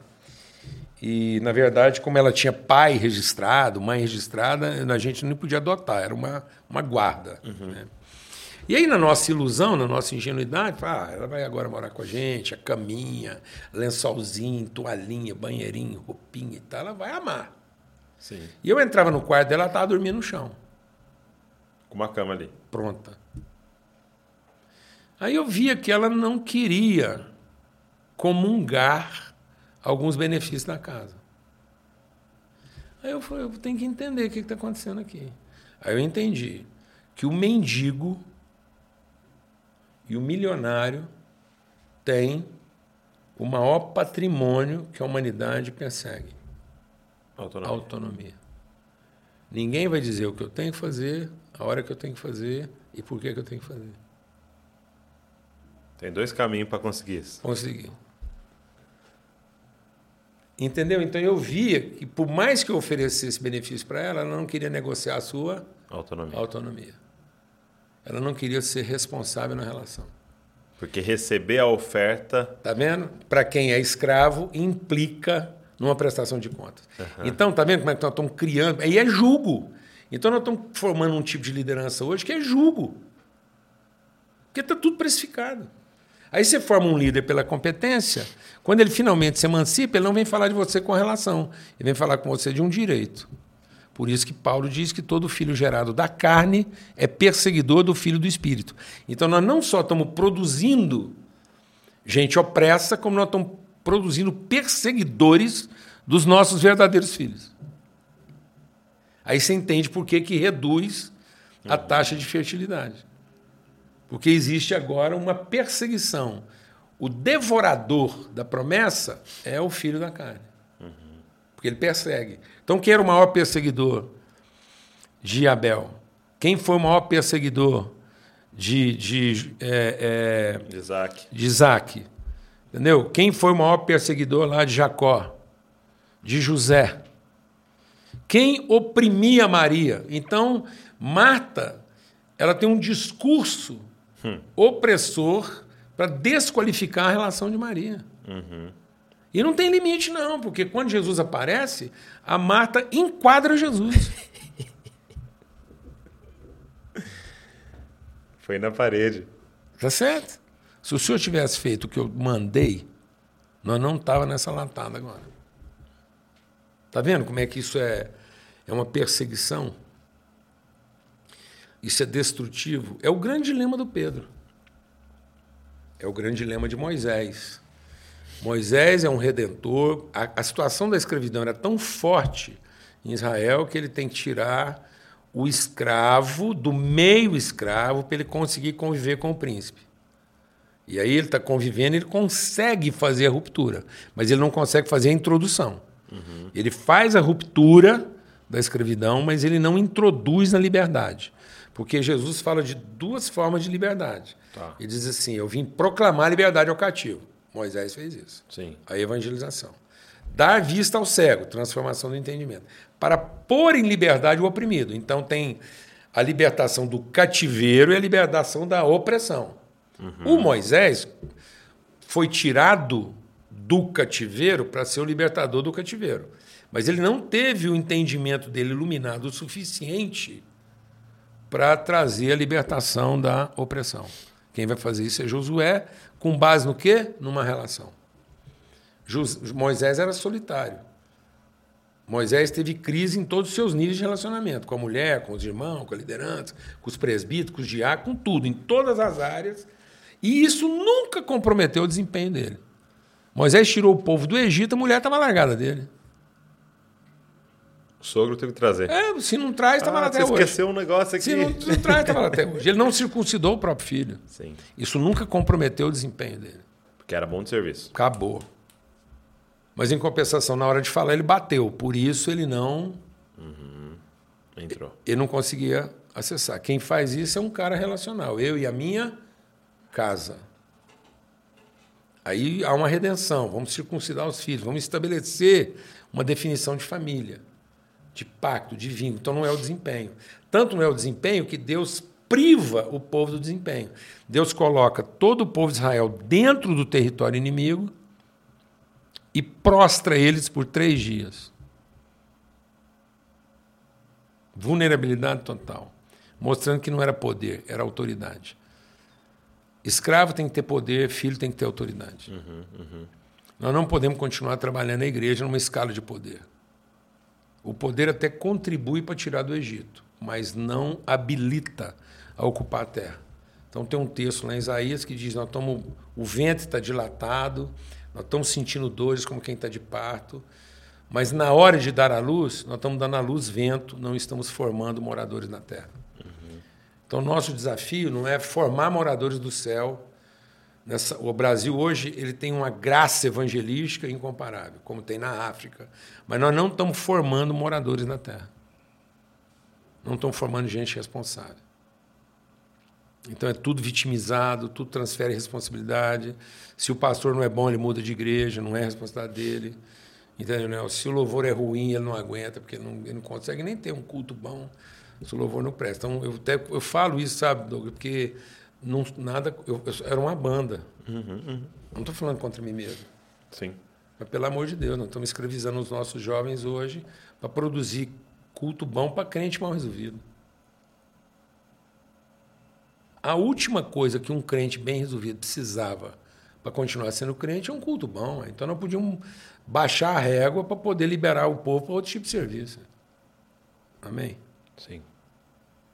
Speaker 2: E, na verdade, como ela tinha pai registrado, mãe registrada, a gente não podia adotar, era uma, uma guarda. Uhum. Né? E aí, na nossa ilusão, na nossa ingenuidade, ah, ela vai agora morar com a gente, a caminha, lençolzinho, toalhinha, banheirinho, roupinha e tal, ela vai amar.
Speaker 1: Sim.
Speaker 2: E eu entrava no quarto dela, ela estava dormindo no chão.
Speaker 1: Com uma cama ali.
Speaker 2: Pronta. Aí eu via que ela não queria comungar alguns benefícios da casa. Aí eu falei, eu tenho que entender o que está acontecendo aqui. Aí eu entendi que o mendigo e o milionário têm o maior patrimônio que a humanidade persegue:
Speaker 1: Autonomia.
Speaker 2: autonomia. Ninguém vai dizer o que eu tenho que fazer, a hora que eu tenho que fazer e por que, que eu tenho que fazer.
Speaker 1: Tem dois caminhos para conseguir isso.
Speaker 2: Consegui. Entendeu? Então eu via que, por mais que eu oferecesse benefício para ela, ela não queria negociar a sua
Speaker 1: Autonomia.
Speaker 2: autonomia. Ela não queria ser responsável na relação.
Speaker 1: Porque receber a oferta.
Speaker 2: Tá vendo? Para quem é escravo, implica numa prestação de contas. Então, tá vendo como é que nós estamos criando? Aí é julgo. Então, nós estamos formando um tipo de liderança hoje que é julgo. Porque está tudo precificado. Aí você forma um líder pela competência, quando ele finalmente se emancipa, ele não vem falar de você com relação, ele vem falar com você de um direito. Por isso que Paulo diz que todo filho gerado da carne é perseguidor do filho do espírito. Então nós não só estamos produzindo gente opressa, como nós estamos produzindo perseguidores dos nossos verdadeiros filhos. Aí você entende por que, que reduz a taxa de fertilidade. Porque existe agora uma perseguição. O devorador da promessa é o filho da carne. Porque ele persegue. Então, quem era o maior perseguidor de Abel? Quem foi o maior perseguidor de, de, é, é,
Speaker 1: Isaac.
Speaker 2: de Isaac? Entendeu? Quem foi o maior perseguidor lá de Jacó? De José. Quem oprimia Maria? Então, Marta, ela tem um discurso opressor para desqualificar a relação de Maria. E não tem limite, não, porque quando Jesus aparece, a Marta enquadra Jesus.
Speaker 1: Foi na parede.
Speaker 2: Tá certo? Se o senhor tivesse feito o que eu mandei, nós não tava nessa latada agora. Tá vendo como é que isso é, é uma perseguição? Isso é destrutivo. É o grande dilema do Pedro. É o grande dilema de Moisés. Moisés é um redentor. A, a situação da escravidão era tão forte em Israel que ele tem que tirar o escravo do meio escravo para ele conseguir conviver com o príncipe. E aí ele está convivendo, ele consegue fazer a ruptura, mas ele não consegue fazer a introdução. Ele faz a ruptura da escravidão, mas ele não introduz na liberdade. Porque Jesus fala de duas formas de liberdade.
Speaker 1: Tá.
Speaker 2: Ele diz assim: Eu vim proclamar a liberdade ao cativo. Moisés fez isso.
Speaker 1: Sim.
Speaker 2: A evangelização. Dar vista ao cego, transformação do entendimento. Para pôr em liberdade o oprimido. Então tem a libertação do cativeiro e a libertação da opressão. O Moisés foi tirado do cativeiro para ser o libertador do cativeiro. Mas ele não teve o entendimento dele iluminado o suficiente para trazer a libertação da opressão. Quem vai fazer isso é Josué, com base no quê? Numa relação. Moisés era solitário. Moisés teve crise em todos os seus níveis de relacionamento, com a mulher, com os irmãos, com a liderança, com os presbíteros, com os diáconos, com tudo, em todas as áreas. E isso nunca comprometeu o desempenho dele. Moisés tirou o povo do Egito, a mulher estava largada dele.
Speaker 1: O sogro teve que trazer.
Speaker 2: É, se não traz, estava lá
Speaker 1: ah,
Speaker 2: até
Speaker 1: você
Speaker 2: hoje.
Speaker 1: esqueceu um negócio aqui.
Speaker 2: Se não, se não traz, estava lá até hoje. Ele não circuncidou o próprio filho.
Speaker 1: Sim.
Speaker 2: Isso nunca comprometeu o desempenho dele.
Speaker 1: Porque era bom de serviço.
Speaker 2: Acabou. Mas, em compensação, na hora de falar, ele bateu. Por isso, ele não,
Speaker 1: Entrou.
Speaker 2: ele não conseguia acessar. Quem faz isso é um cara relacional. Eu e a minha casa. Aí há uma redenção. Vamos circuncidar os filhos. Vamos estabelecer uma definição de família, de pacto, de vínculo. Então, não é o desempenho. Tanto não é o desempenho que Deus priva o povo do desempenho. Deus coloca todo o povo de Israel dentro do território inimigo e prostra eles por três dias. Vulnerabilidade total. Mostrando que não era poder, era autoridade. Escravo tem que ter poder, filho tem que ter autoridade. Nós não podemos continuar trabalhando na igreja numa escala de poder. O poder até contribui para tirar do Egito, mas não habilita a ocupar a terra. Então tem um texto lá em Isaías que diz: nós estamos, o ventre está dilatado, nós estamos sentindo dores como quem está de parto, Mas na hora de dar a luz, nós estamos dando a luz vento, não estamos formando moradores na terra. Uhum. Então, nosso desafio não é formar moradores do céu. Nessa, o Brasil hoje ele tem uma graça evangelística incomparável, como tem na África. Mas nós não estamos formando moradores na terra. Não estamos formando gente responsável. Então é tudo vitimizado, tudo transfere responsabilidade. Se o pastor não é bom, ele muda de igreja, não é responsabilidade dele. Entendeu? Né? Se o louvor é ruim, ele não aguenta, porque não, ele não consegue nem ter um culto bom se o louvor não presta. Então eu, até, eu falo isso, sabe, Douglas, porque não, nada. Eu, eu era uma banda. Uhum, uhum. Não estou falando contra mim mesmo.
Speaker 1: Sim.
Speaker 2: Mas pelo amor de Deus, nós estamos escravizando os nossos jovens hoje para produzir culto bom para crente mal resolvido. A última coisa que um crente bem resolvido precisava para continuar sendo crente é um culto bom. Então nós podíamos baixar a régua para poder liberar o povo para outro tipo de serviço. Amém?
Speaker 1: Sim.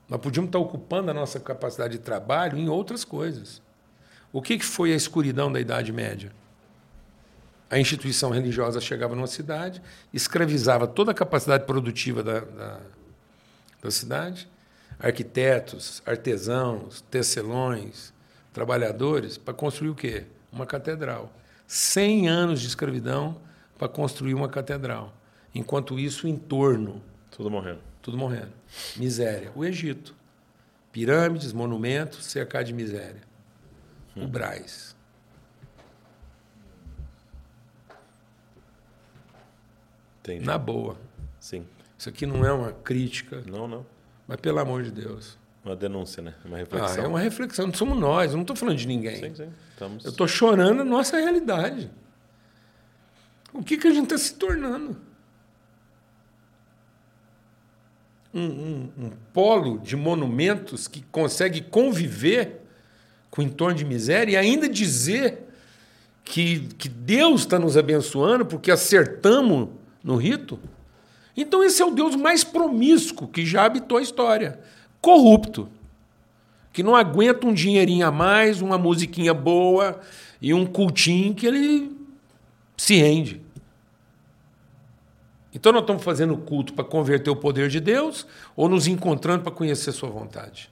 Speaker 2: Nós podíamos estar ocupando a nossa capacidade de trabalho em outras coisas. O que foi a escuridão da Idade Média? A instituição religiosa chegava numa cidade, escravizava toda a capacidade produtiva da, da, da cidade, arquitetos, artesãos, tecelões, trabalhadores, para construir o quê? Uma catedral. 100 anos de escravidão para construir uma catedral. Enquanto isso, o entorno.
Speaker 1: Tudo morrendo.
Speaker 2: Tudo morrendo. Miséria. O Egito. Pirâmides, monumentos, cercado de miséria. Hum. O Braz.
Speaker 1: Entendi.
Speaker 2: Na boa.
Speaker 1: Sim.
Speaker 2: Isso aqui não é uma crítica.
Speaker 1: Não, não.
Speaker 2: Mas pelo amor de Deus.
Speaker 1: Uma denúncia, né? Uma reflexão.
Speaker 2: Ah, é uma reflexão. Não somos nós. Eu não estou falando de ninguém.
Speaker 1: Sim, sim. Estamos...
Speaker 2: Eu estou chorando a nossa realidade. O que, que a gente está se tornando? Um, um, um, polo de monumentos que consegue conviver com o entorno de miséria e ainda dizer que, que Deus está nos abençoando porque acertamos no rito? Então, esse é o Deus mais promíscuo que já habitou a história. Corrupto. Que não aguenta um dinheirinho a mais, uma musiquinha boa e um cultinho que ele se rende. Então, nós estamos fazendo culto para converter o poder de Deus ou nos encontrando para conhecer Sua vontade?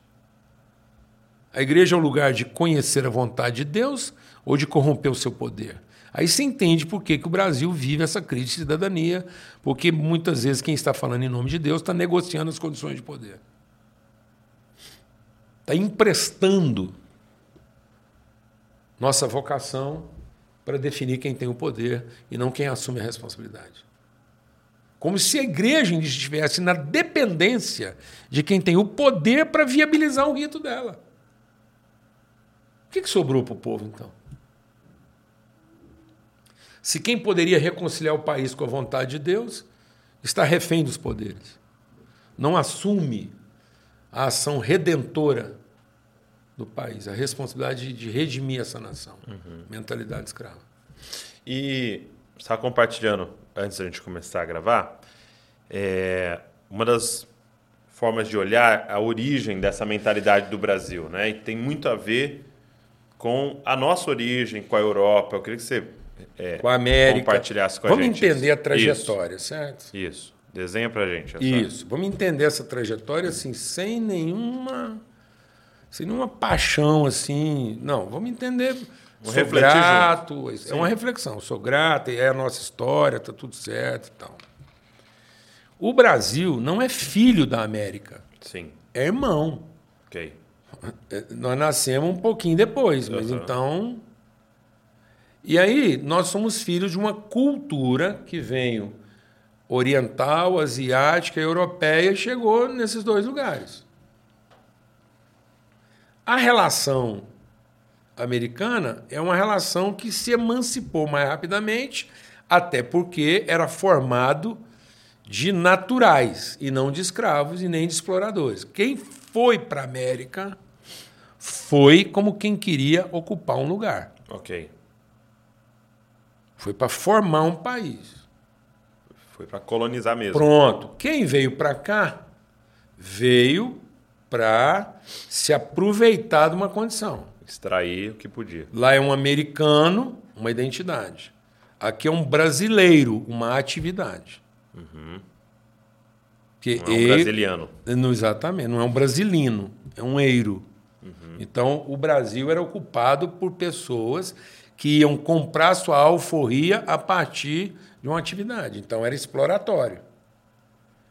Speaker 2: A igreja é um lugar de conhecer a vontade de Deus ou de corromper o seu poder? Aí você entende por que, que o Brasil vive essa crise de cidadania, porque muitas vezes quem está falando em nome de Deus está negociando as condições de poder. Está emprestando nossa vocação para definir quem tem o poder e não quem assume a responsabilidade. Como se a igreja estivesse na dependência de quem tem o poder para viabilizar o rito dela. O que, que sobrou para o povo, então? se quem poderia reconciliar o país com a vontade de Deus está refém dos poderes. Não assume a ação redentora do país, a responsabilidade de redimir essa nação. Uhum. Mentalidade escrava.
Speaker 1: E está compartilhando, antes da gente começar a gravar, é, uma das formas de olhar a origem dessa mentalidade do Brasil, né? E tem muito a ver com a nossa origem, com a Europa. Eu queria que você
Speaker 2: é, com a América.
Speaker 1: Compartilhasse com
Speaker 2: Vamos
Speaker 1: a gente.
Speaker 2: entender a trajetória,
Speaker 1: isso,
Speaker 2: certo?
Speaker 1: Isso. Desenha pra gente. Essa.
Speaker 2: Isso. Vamos entender essa trajetória assim, sem nenhuma. Sem nenhuma paixão, assim. Não, vamos entender.
Speaker 1: Vamos sou grato.
Speaker 2: Junto. É uma reflexão. Sou grato, é a nossa história, tá tudo certo e tal. O Brasil não é filho da América.
Speaker 1: Sim.
Speaker 2: É irmão.
Speaker 1: Ok.
Speaker 2: É, nós nascemos um pouquinho depois, mas uhum. então e aí nós somos filhos de uma cultura que veio oriental, asiática, europeia e chegou nesses dois lugares. A relação americana é uma relação que se emancipou mais rapidamente, até porque era formado de naturais e não de escravos e nem de exploradores. Quem foi para a América foi como quem queria ocupar um lugar.
Speaker 1: Ok.
Speaker 2: Foi para formar um país.
Speaker 1: Foi para colonizar mesmo.
Speaker 2: Pronto. Quem veio para cá veio para se aproveitar de uma condição.
Speaker 1: Extrair o que podia.
Speaker 2: Lá é um americano, uma identidade. Aqui é um brasileiro, uma atividade. Que
Speaker 1: Não é um
Speaker 2: e-
Speaker 1: brasiliano.
Speaker 2: Não, exatamente, não é um brasilino, é um eiro. Então, o Brasil era ocupado por pessoas que iam comprar sua alforria a partir de uma atividade. Então, era exploratório.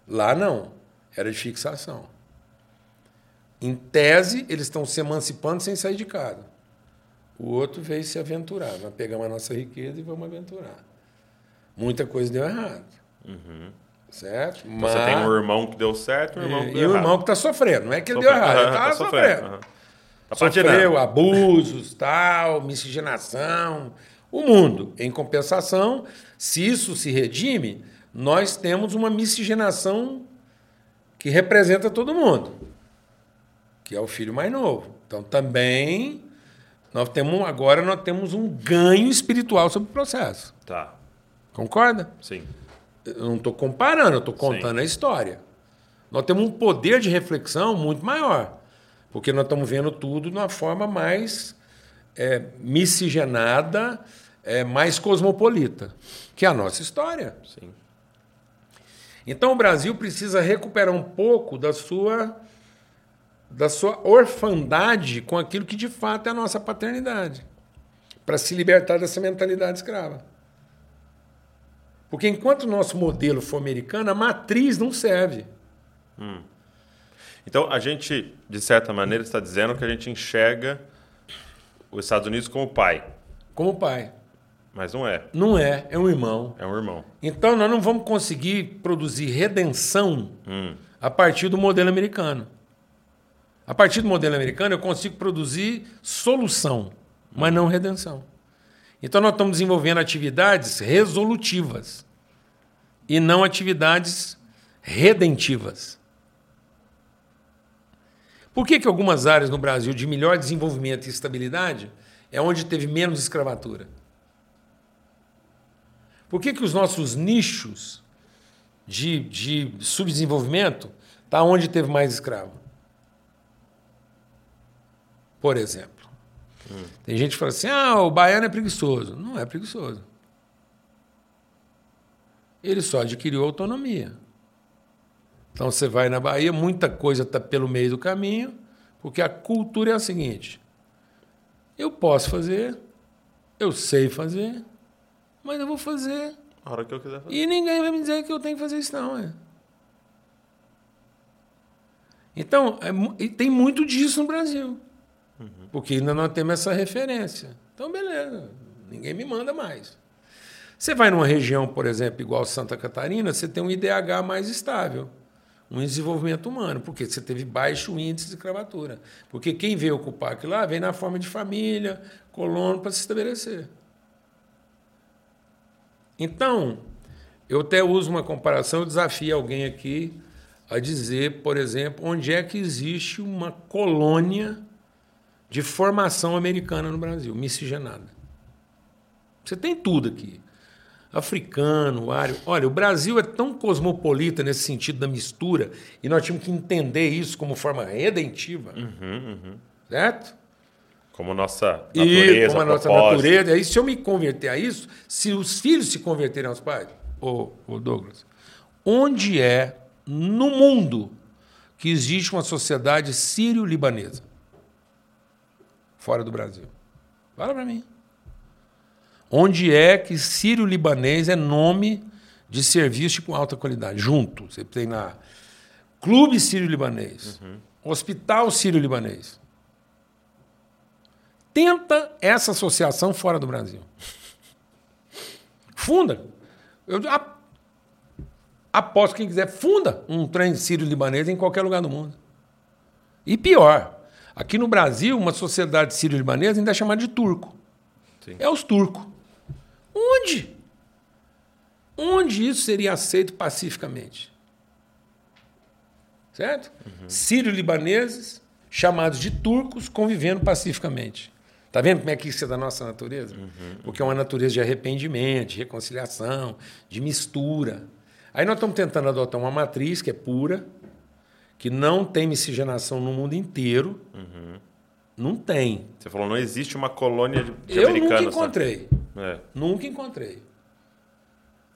Speaker 2: Lá não, era de fixação. Em tese, eles estão se emancipando sem sair de casa. O outro veio se aventurar. Nós pegamos a nossa riqueza e vamos aventurar. Muita coisa deu errado. Certo?
Speaker 1: Então, Você tem um irmão que deu certo um irmão que
Speaker 2: E,
Speaker 1: deu
Speaker 2: e o
Speaker 1: errado.
Speaker 2: irmão que está sofrendo. Não é que ele
Speaker 1: Sofrendo.
Speaker 2: deu errado, ele está
Speaker 1: tá
Speaker 2: sofrendo.
Speaker 1: aham. Tá
Speaker 2: Sofreu
Speaker 1: patinando.
Speaker 2: abusos, tal, miscigenação, o mundo. Em compensação, se isso se redime, nós temos uma miscigenação que representa todo mundo, que é o filho mais novo. Então também nós temos agora nós temos um ganho espiritual sobre o processo.
Speaker 1: Tá,
Speaker 2: Concorda?
Speaker 1: sim.
Speaker 2: Eu não estou comparando, eu estou contando a história. Nós temos um poder de reflexão muito maior, porque nós estamos vendo tudo de uma forma mais é, miscigenada, é, mais cosmopolita, que é a nossa história.
Speaker 1: Sim.
Speaker 2: Então o Brasil precisa recuperar um pouco da sua da sua orfandade com aquilo que de fato é a nossa paternidade, para se libertar dessa mentalidade escrava. Porque enquanto o nosso modelo for americano, a matriz não serve.
Speaker 1: Então, a gente, de certa maneira, está dizendo que a gente enxerga os Estados Unidos como pai,
Speaker 2: Como pai.
Speaker 1: mas não é.
Speaker 2: Não é, é um irmão.
Speaker 1: É um irmão.
Speaker 2: Então nós não vamos conseguir produzir redenção
Speaker 1: Hum.
Speaker 2: a partir do modelo americano. A partir do modelo americano eu consigo produzir solução, mas não redenção. Então nós estamos desenvolvendo atividades resolutivas e não atividades redentivas. Por que, que algumas áreas no Brasil de melhor desenvolvimento e estabilidade é onde teve menos escravatura? Por que, que os nossos nichos de, de subdesenvolvimento tá onde teve mais escravo? Por exemplo, tem gente que fala assim: ah, o baiano é preguiçoso. Não é preguiçoso. Ele só adquiriu autonomia. Então você vai na Bahia, muita coisa está pelo meio do caminho, porque a cultura é a seguinte: eu posso fazer, eu sei fazer, mas eu vou fazer
Speaker 1: A hora que eu quiser fazer.
Speaker 2: e ninguém vai me dizer que eu tenho que fazer isso, não. É. Então, é tem muito disso no Brasil. Porque ainda não temos essa referência. Então, beleza, ninguém me manda mais. Você vai numa região, por exemplo, igual Santa Catarina, você tem um IDH mais estável, um desenvolvimento humano, porque você teve baixo índice de escravatura. Porque quem veio ocupar aquilo lá vem na forma de família, colono, para se estabelecer. Então, eu até uso uma comparação, eu desafio alguém aqui a dizer, por exemplo, onde é que existe uma colônia de formação americana no Brasil, miscigenada. Você tem tudo aqui. Africano, ário. Olha, o Brasil é tão cosmopolita nesse sentido da mistura, e nós tínhamos que entender isso como forma redentiva. Certo?
Speaker 1: Como nossa
Speaker 2: E
Speaker 1: natureza,
Speaker 2: como a nossa
Speaker 1: propósito.
Speaker 2: natureza. Aí, se eu me converter a isso, se os filhos se converterem aos pais, ô, ô Douglas, onde é no mundo que existe uma sociedade sírio-libanesa? Fora do Brasil. Fala para mim. Onde é que sírio-libanês é nome de serviço com alta qualidade? Junto. Você tem lá Clube Sírio-Libanês, Hospital Sírio-Libanês. Tenta essa associação fora do Brasil. Funda. Eu aposto quem quiser, funda um trem sírio-libanês em qualquer lugar do mundo. E pior, aqui no Brasil, uma sociedade sírio-libanesa ainda é chamada de turco.
Speaker 1: Sim.
Speaker 2: É os turcos. Onde? Onde isso seria aceito pacificamente? Certo? Sírio-libaneses, chamados de turcos, convivendo pacificamente. Está vendo como é que isso é da nossa natureza? Porque é uma natureza de arrependimento, de reconciliação, de mistura. Aí nós estamos tentando adotar uma matriz que é pura, que não tem miscigenação no mundo inteiro. Não tem.
Speaker 1: Você falou, não existe uma colônia de, de
Speaker 2: Eu
Speaker 1: americanos.
Speaker 2: nunca
Speaker 1: né?
Speaker 2: encontrei.
Speaker 1: É.
Speaker 2: Nunca encontrei.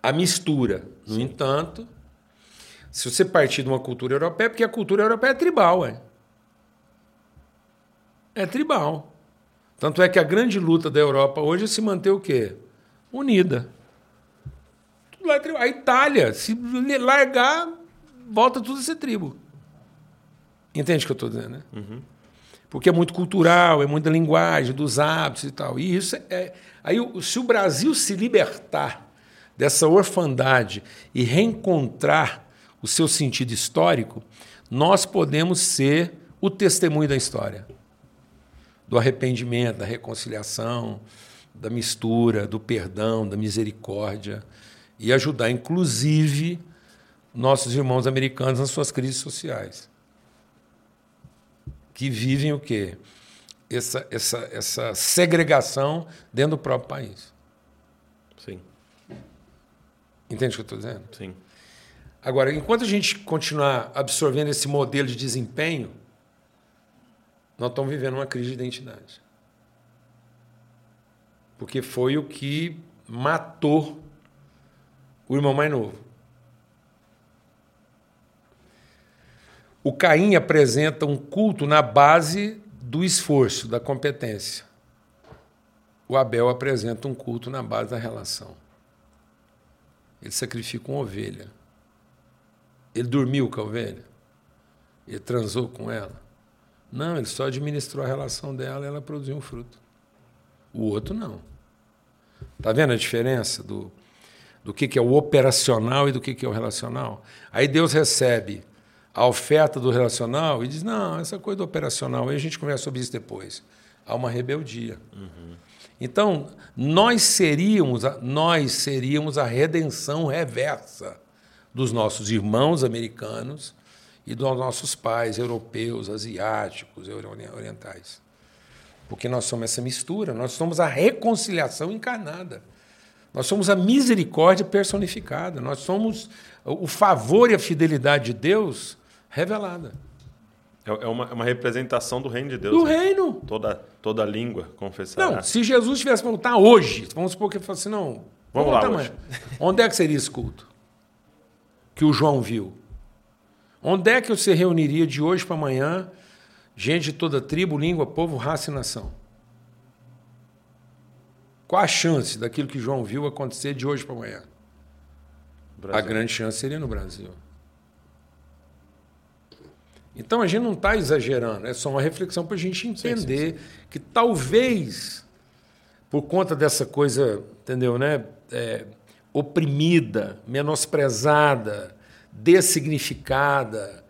Speaker 2: a mistura. No Sim. entanto, se você partir de uma cultura europeia, porque a cultura europeia é tribal, é. É tribal. Tanto é que a grande luta da Europa hoje é se manter o quê? Unida. Tudo lá é tribal. A Itália, se largar, volta tudo a ser tribo. Entende o que eu estou dizendo, né? Uhum. Porque é muito cultural, é muita linguagem, dos hábitos e tal. E isso é. Aí, se o Brasil se libertar dessa orfandade e reencontrar o seu sentido histórico, nós podemos ser o testemunho da história do arrependimento, da reconciliação, da mistura, do perdão, da misericórdia e ajudar, inclusive, nossos irmãos americanos nas suas crises sociais, que vivem o quê? Essa, essa, essa segregação dentro do próprio país.
Speaker 1: Sim.
Speaker 2: Entende o que eu estou dizendo?
Speaker 1: Sim.
Speaker 2: Agora, enquanto a gente continuar absorvendo esse modelo de desempenho, nós estamos vivendo uma crise de identidade. Porque foi o que matou o irmão mais novo. O Caim apresenta um culto na base do esforço, da competência. O Abel apresenta um culto na base da relação. Ele sacrifica uma ovelha. Ele dormiu com a ovelha. Ele transou com ela. Não, ele só administrou a relação dela e ela produziu um fruto. O outro não. Está vendo a diferença do, do que, que é o operacional e do que, que é o relacional? Aí Deus recebe a oferta do relacional e diz: não, essa coisa do operacional, aí a gente conversa sobre isso depois. Há uma rebeldia. Uhum. Então, nós seríamos, a, nós seríamos a redenção reversa dos nossos irmãos americanos e dos nossos pais europeus, asiáticos, orientais. Porque nós somos essa mistura, nós somos a reconciliação encarnada. Nós somos a misericórdia personificada, nós somos o favor e a fidelidade de Deus revelada.
Speaker 1: É, é uma, é uma representação do reino de Deus.
Speaker 2: Do né? reino.
Speaker 1: Toda, toda língua confessará.
Speaker 2: Não, se Jesus tivesse voltar hoje, vamos supor que ele falasse assim, não,
Speaker 1: vamos lá hoje.
Speaker 2: Onde é que seria esse culto? Que o João viu. Onde é que você reuniria de hoje para amanhã gente de toda tribo, língua, povo, raça e nação? Qual a chance daquilo que João viu acontecer de hoje para amanhã? Brasil. A grande chance seria no Brasil. Então a gente não está exagerando, é só uma reflexão para a gente entender sim, sim, sim. que talvez, por conta dessa coisa, entendeu, né? É, oprimida, menosprezada, dessignificada.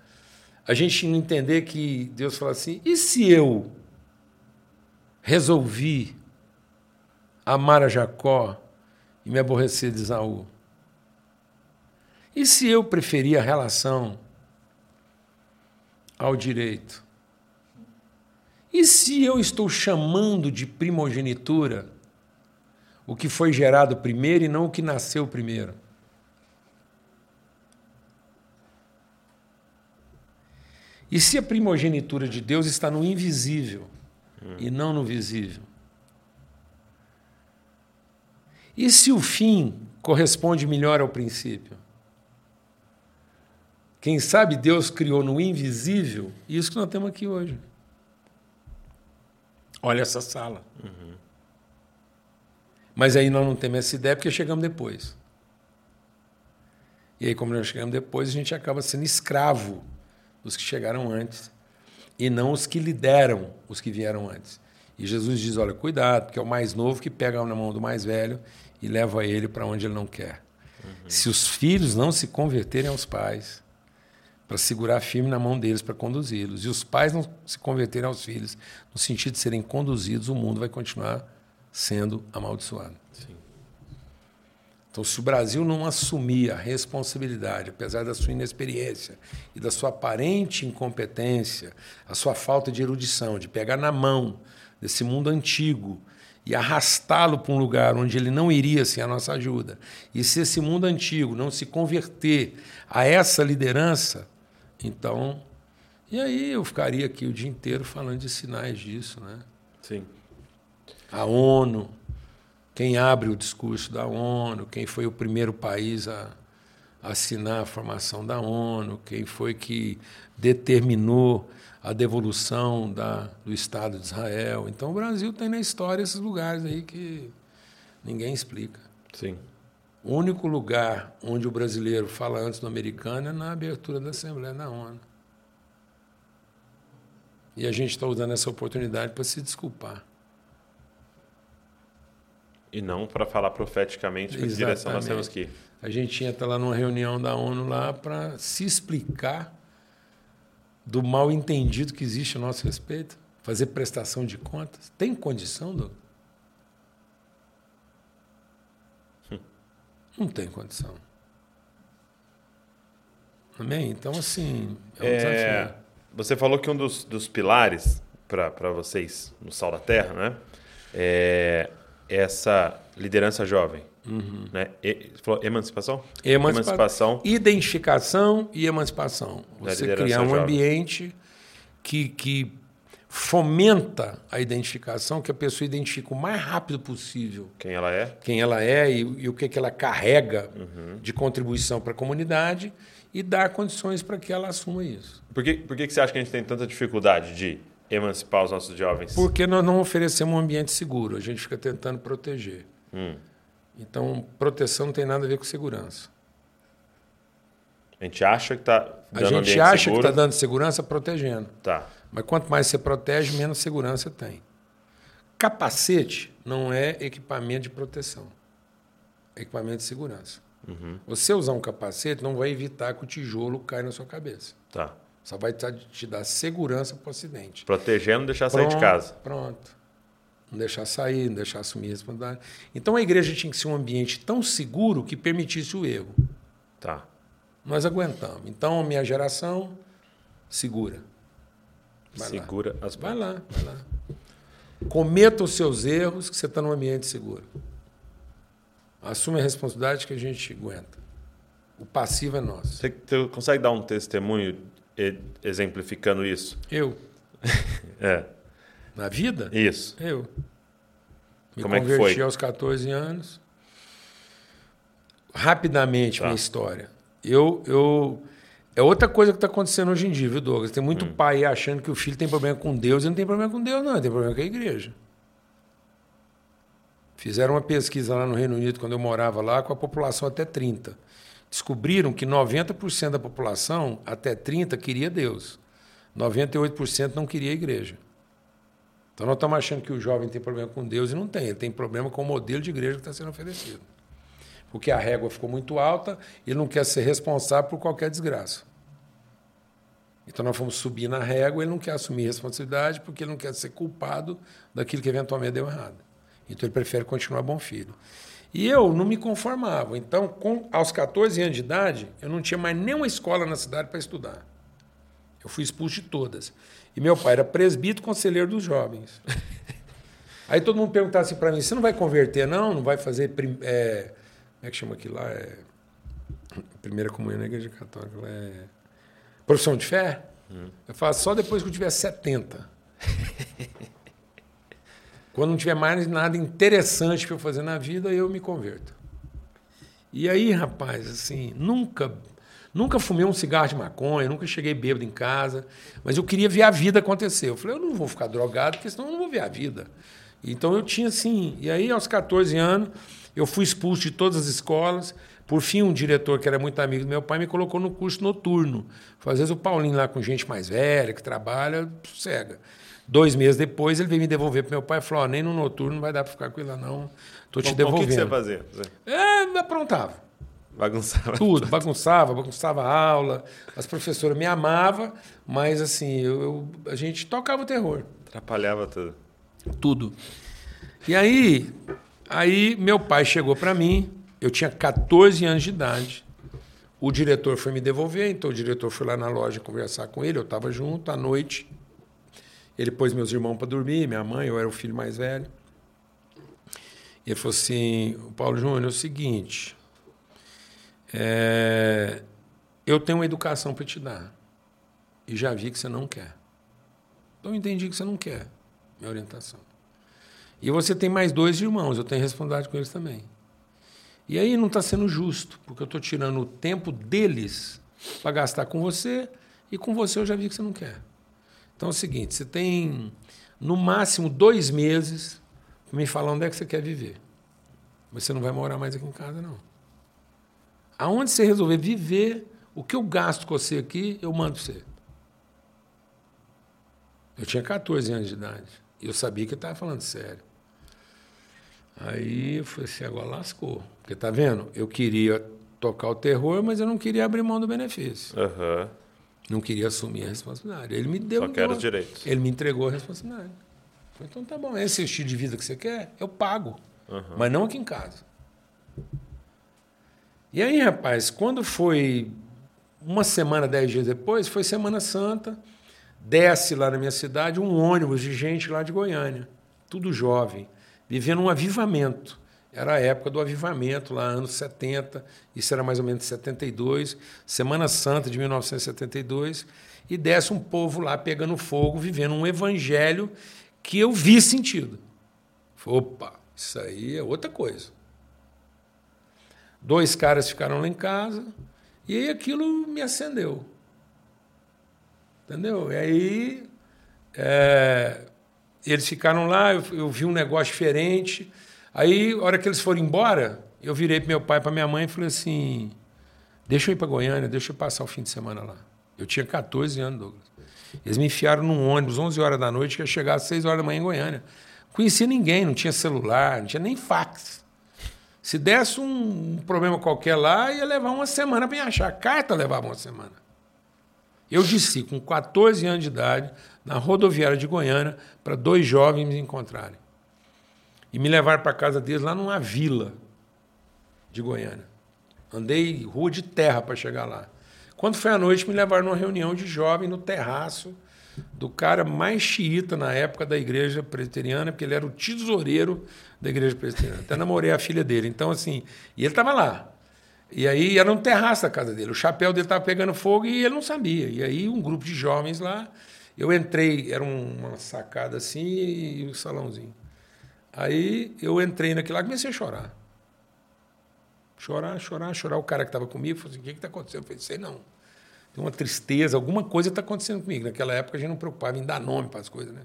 Speaker 2: A gente entender que Deus fala assim: e se eu resolvi amar a Jacó e me aborrecer de Isaú? E se eu preferir a relação ao direito? E se eu estou chamando de primogenitura o que foi gerado primeiro e não o que nasceu primeiro? E se a primogenitura de Deus está no invisível hum. e não no visível? E se o fim corresponde melhor ao princípio? Quem sabe Deus criou no invisível isso que nós temos aqui hoje. Olha essa sala. Uhum. Mas aí nós não temos essa ideia porque chegamos depois. E aí, como nós chegamos depois, a gente acaba sendo escravo os que chegaram antes e não os que lideram os que vieram antes. E Jesus diz: olha, cuidado, porque é o mais novo que pega na mão do mais velho e leva ele para onde ele não quer. Uhum. Se os filhos não se converterem aos pais, para segurar firme na mão deles para conduzi-los, e os pais não se converterem aos filhos, no sentido de serem conduzidos, o mundo vai continuar sendo amaldiçoado. Sim. Então, se o Brasil não assumir a responsabilidade, apesar da sua inexperiência e da sua aparente incompetência, a sua falta de erudição, de pegar na mão desse mundo antigo e arrastá-lo para um lugar onde ele não iria sem a nossa ajuda, e se esse mundo antigo não se converter a essa liderança, então. E aí eu ficaria aqui o dia inteiro falando de sinais disso, né?
Speaker 1: Sim.
Speaker 2: A ONU, quem abre o discurso da ONU, quem foi o primeiro país a assinar a formação da ONU, quem foi que determinou a devolução da, do Estado de Israel. Então, o Brasil tem na história esses lugares aí que ninguém explica.
Speaker 1: Sim.
Speaker 2: O único lugar onde o brasileiro fala antes do americano é na abertura da Assembleia da ONU. E a gente está usando essa oportunidade para se desculpar.
Speaker 1: E não para falar profeticamente que direção nós temos que ir.
Speaker 2: A gente tinha estar lá numa reunião da ONU lá para se explicar do mal entendido que existe a nosso respeito, fazer prestação de contas. Tem condição, Douglas? Não tem condição. Amém? Então, assim, é um é, desafio.
Speaker 1: Você falou que um dos, dos pilares para vocês no Sal da Terra, né? É essa liderança jovem. Uhum. Né? E, falou emancipação?
Speaker 2: Emancipa emancipação. Identificação e emancipação. Você criar um jovem. ambiente que, que fomenta a identificação, que a pessoa identifique o mais rápido possível
Speaker 1: quem ela é,
Speaker 2: quem ela é e, e o que, que ela carrega uhum. de contribuição para a comunidade e dar condições para que ela assuma isso.
Speaker 1: Por que, por que você acha que a gente tem tanta dificuldade de emancipar os nossos jovens?
Speaker 2: Porque nós não oferecemos um ambiente seguro, a gente fica tentando proteger. Hum. Então, proteção não tem nada a ver com segurança.
Speaker 1: A gente acha que está
Speaker 2: dando A gente acha seguro. que está dando segurança protegendo.
Speaker 1: Tá.
Speaker 2: Mas quanto mais você protege, menos segurança tem. Capacete não é equipamento de proteção. É equipamento de segurança. Uhum. Você usar um capacete não vai evitar que o tijolo caia na sua cabeça.
Speaker 1: Tá.
Speaker 2: Só vai te dar segurança para o acidente.
Speaker 1: Protegendo, deixar pronto, sair de casa.
Speaker 2: Pronto. Não deixar sair, não deixar assumir a responsabilidade. Então a igreja tinha que ser um ambiente tão seguro que permitisse o erro.
Speaker 1: Tá.
Speaker 2: Nós aguentamos. Então a minha geração segura.
Speaker 1: Vai segura
Speaker 2: lá.
Speaker 1: as
Speaker 2: Vai lá, vai lá. Cometa os seus erros que você está num ambiente seguro. Assume a responsabilidade que a gente aguenta. O passivo é nosso.
Speaker 1: Você, você consegue dar um testemunho exemplificando isso?
Speaker 2: Eu.
Speaker 1: é.
Speaker 2: Na vida?
Speaker 1: Isso.
Speaker 2: Eu. Me
Speaker 1: Como
Speaker 2: converti
Speaker 1: é que foi?
Speaker 2: aos 14 anos. Rapidamente, tá. minha história. Eu, eu. É outra coisa que está acontecendo hoje em dia, viu, Douglas? Tem muito hum. pai achando que o filho tem problema com Deus e não tem problema com Deus, não. Tem problema com a igreja. Fizeram uma pesquisa lá no Reino Unido, quando eu morava lá, com a população até 30. Descobriram que 90% da população até 30 queria Deus. 98% não queria a igreja. Então nós estamos achando que o jovem tem problema com Deus e não tem. Ele tem problema com o modelo de igreja que está sendo oferecido. Porque a régua ficou muito alta e ele não quer ser responsável por qualquer desgraça. Então nós fomos subir na régua, ele não quer assumir responsabilidade porque ele não quer ser culpado daquilo que eventualmente deu errado. Então ele prefere continuar bom filho. E eu não me conformava. Então, com, aos 14 anos de idade, eu não tinha mais nenhuma escola na cidade para estudar. Eu fui expulso de todas. E meu pai era presbítero conselheiro dos jovens. Aí todo mundo perguntava assim para mim: você não vai converter, não? Não vai fazer. É, como é que chama aquilo lá? É, primeira comunhão na igreja católica. É, profissão de fé? Hum. Eu faço só depois que eu tiver 70. Quando não tiver mais nada interessante para eu fazer na vida, eu me converto. E aí, rapaz, assim, nunca Nunca fumei um cigarro de maconha, nunca cheguei bêbado em casa, mas eu queria ver a vida acontecer. Eu falei, eu não vou ficar drogado, porque senão eu não vou ver a vida. Então eu tinha assim. E aí, aos 14 anos, eu fui expulso de todas as escolas. Por fim, um diretor que era muito amigo do meu pai me colocou no curso noturno. Às vezes o Paulinho lá com gente mais velha, que trabalha, sossega. Dois meses depois, ele veio me devolver para meu pai e falou: oh, nem no noturno não vai dar para ficar com ele lá, não. Estou te devolvendo. O que,
Speaker 1: que você fazia?
Speaker 2: É, aprontava.
Speaker 1: Bagunçava.
Speaker 2: Tudo, bagunçava, bagunçava a aula. As professoras me amavam, mas assim, eu, eu, a gente tocava o terror.
Speaker 1: Atrapalhava tudo.
Speaker 2: Tudo. E aí, aí meu pai chegou para mim, eu tinha 14 anos de idade. O diretor foi me devolver, então o diretor foi lá na loja conversar com ele, eu estava junto à noite. Ele pôs meus irmãos para dormir, minha mãe, eu era o filho mais velho. Ele falou assim: Paulo Júnior, é o seguinte, é, eu tenho uma educação para te dar. E já vi que você não quer. Então eu entendi que você não quer minha orientação. E você tem mais dois irmãos, eu tenho responsabilidade com eles também. E aí não está sendo justo, porque eu estou tirando o tempo deles para gastar com você, e com você eu já vi que você não quer. Então é o seguinte: você tem no máximo dois meses para me falar onde é que você quer viver. Você não vai morar mais aqui em casa, não. Aonde você resolver viver, o que eu gasto com você aqui, eu mando você. Eu tinha 14 anos de idade. E eu sabia que ele estava falando sério. Aí eu falei assim, agora lascou. Porque tá vendo? Eu queria tocar o terror, mas eu não queria abrir mão do benefício.
Speaker 1: Aham.
Speaker 2: Não queria assumir a responsabilidade. Ele me deu.
Speaker 1: Só quero os direitos.
Speaker 2: Ele me entregou a responsabilidade. Então tá bom, esse é o estilo de vida que você quer? Eu pago. Mas não aqui em casa. E aí, rapaz, quando foi uma semana, dez dias depois, foi Semana Santa, desce lá na minha cidade um ônibus de gente lá de Goiânia, tudo jovem, vivendo um avivamento. Era a época do avivamento, lá anos 70, isso era mais ou menos 72, Semana Santa de 1972, e desce um povo lá pegando fogo, vivendo um evangelho que eu vi sentido. Opa, isso aí é outra coisa. Dois caras ficaram lá em casa e aí aquilo me acendeu. Entendeu? E aí é, eles ficaram lá, eu, eu vi um negócio diferente. Aí, a hora que eles foram embora, eu virei para meu pai, para minha mãe e falei assim: deixa eu ir para Goiânia, deixa eu passar o fim de semana lá. Eu tinha 14 anos, Douglas. Eles me enfiaram num ônibus 11 horas da noite, que ia chegar às 6 horas da manhã em Goiânia. Conhecia ninguém, não tinha celular, não tinha nem fax. Se desse um, um problema qualquer lá, ia levar uma semana para me achar. A carta levava uma semana. Eu disse, com 14 anos de idade, na rodoviária de Goiânia, para dois jovens me encontrarem. E me levaram para casa deles lá numa vila de Goiânia. Andei rua de terra para chegar lá. Quando foi à noite, me levaram numa reunião de jovem no terraço do cara mais xiita na época da igreja presbiteriana, porque ele era o tesoureiro da igreja presbiteriana. Até namorei a filha dele. Então, assim, e ele estava lá. E aí era um terraço da casa dele. O chapéu dele estava pegando fogo e ele não sabia. E aí um grupo de jovens lá, eu entrei, era uma sacada assim e um salãozinho. Aí eu entrei naquilo lá e comecei a chorar. Chorar, chorar, chorar. O cara que estava comigo falou assim: o que está acontecendo? Eu falei, sei não. Tem uma tristeza, alguma coisa está acontecendo comigo. Naquela época a gente não preocupava em dar nome para as coisas, né?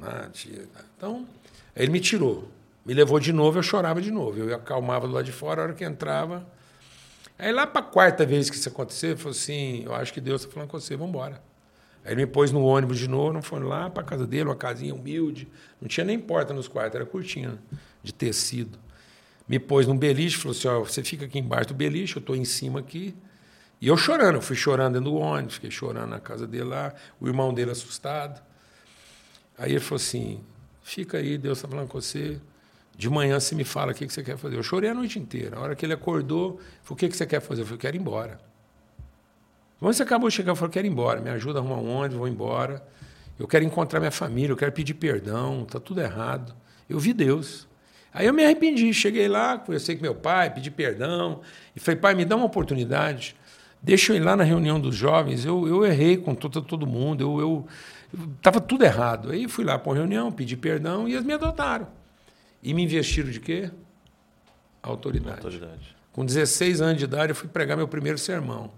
Speaker 2: Ah, tia, tá. Então, aí ele me tirou. Me levou de novo, eu chorava de novo. Eu acalmava do lado de fora, a hora que entrava. Aí lá para a quarta vez que isso aconteceu, ele falou assim: Eu acho que Deus está falando com você, vamos embora. Aí ele me pôs no ônibus de novo, não foi lá para casa dele, uma casinha humilde. Não tinha nem porta nos quartos, era cortina de tecido. Me pôs num beliche, falou assim: ó, Você fica aqui embaixo do beliche, eu estou em cima aqui. E eu chorando, eu fui chorando dentro do ônibus, fiquei chorando na casa dele lá, o irmão dele assustado. Aí ele falou assim: Fica aí, Deus está falando com você. De manhã você me fala o que você quer fazer. Eu chorei a noite inteira. A hora que ele acordou, falou: O que você quer fazer? Eu falei: Quero ir embora. Quando você acabou de chegar, eu falei: Quero ir embora. Me ajuda a arrumar um ônibus, vou embora. Eu quero encontrar minha família, eu quero pedir perdão, está tudo errado. Eu vi Deus. Aí eu me arrependi. Cheguei lá, conversei com meu pai, pedi perdão. E falei: Pai, me dá uma oportunidade. Deixa eu ir lá na reunião dos jovens. Eu, eu errei com todo, todo mundo. Eu estava tudo errado. Aí fui lá para uma reunião, pedi perdão e eles me adotaram. E me investiram de quê? Autoridade.
Speaker 1: Autoridade.
Speaker 2: Com 16 anos de idade, eu fui pregar meu primeiro sermão.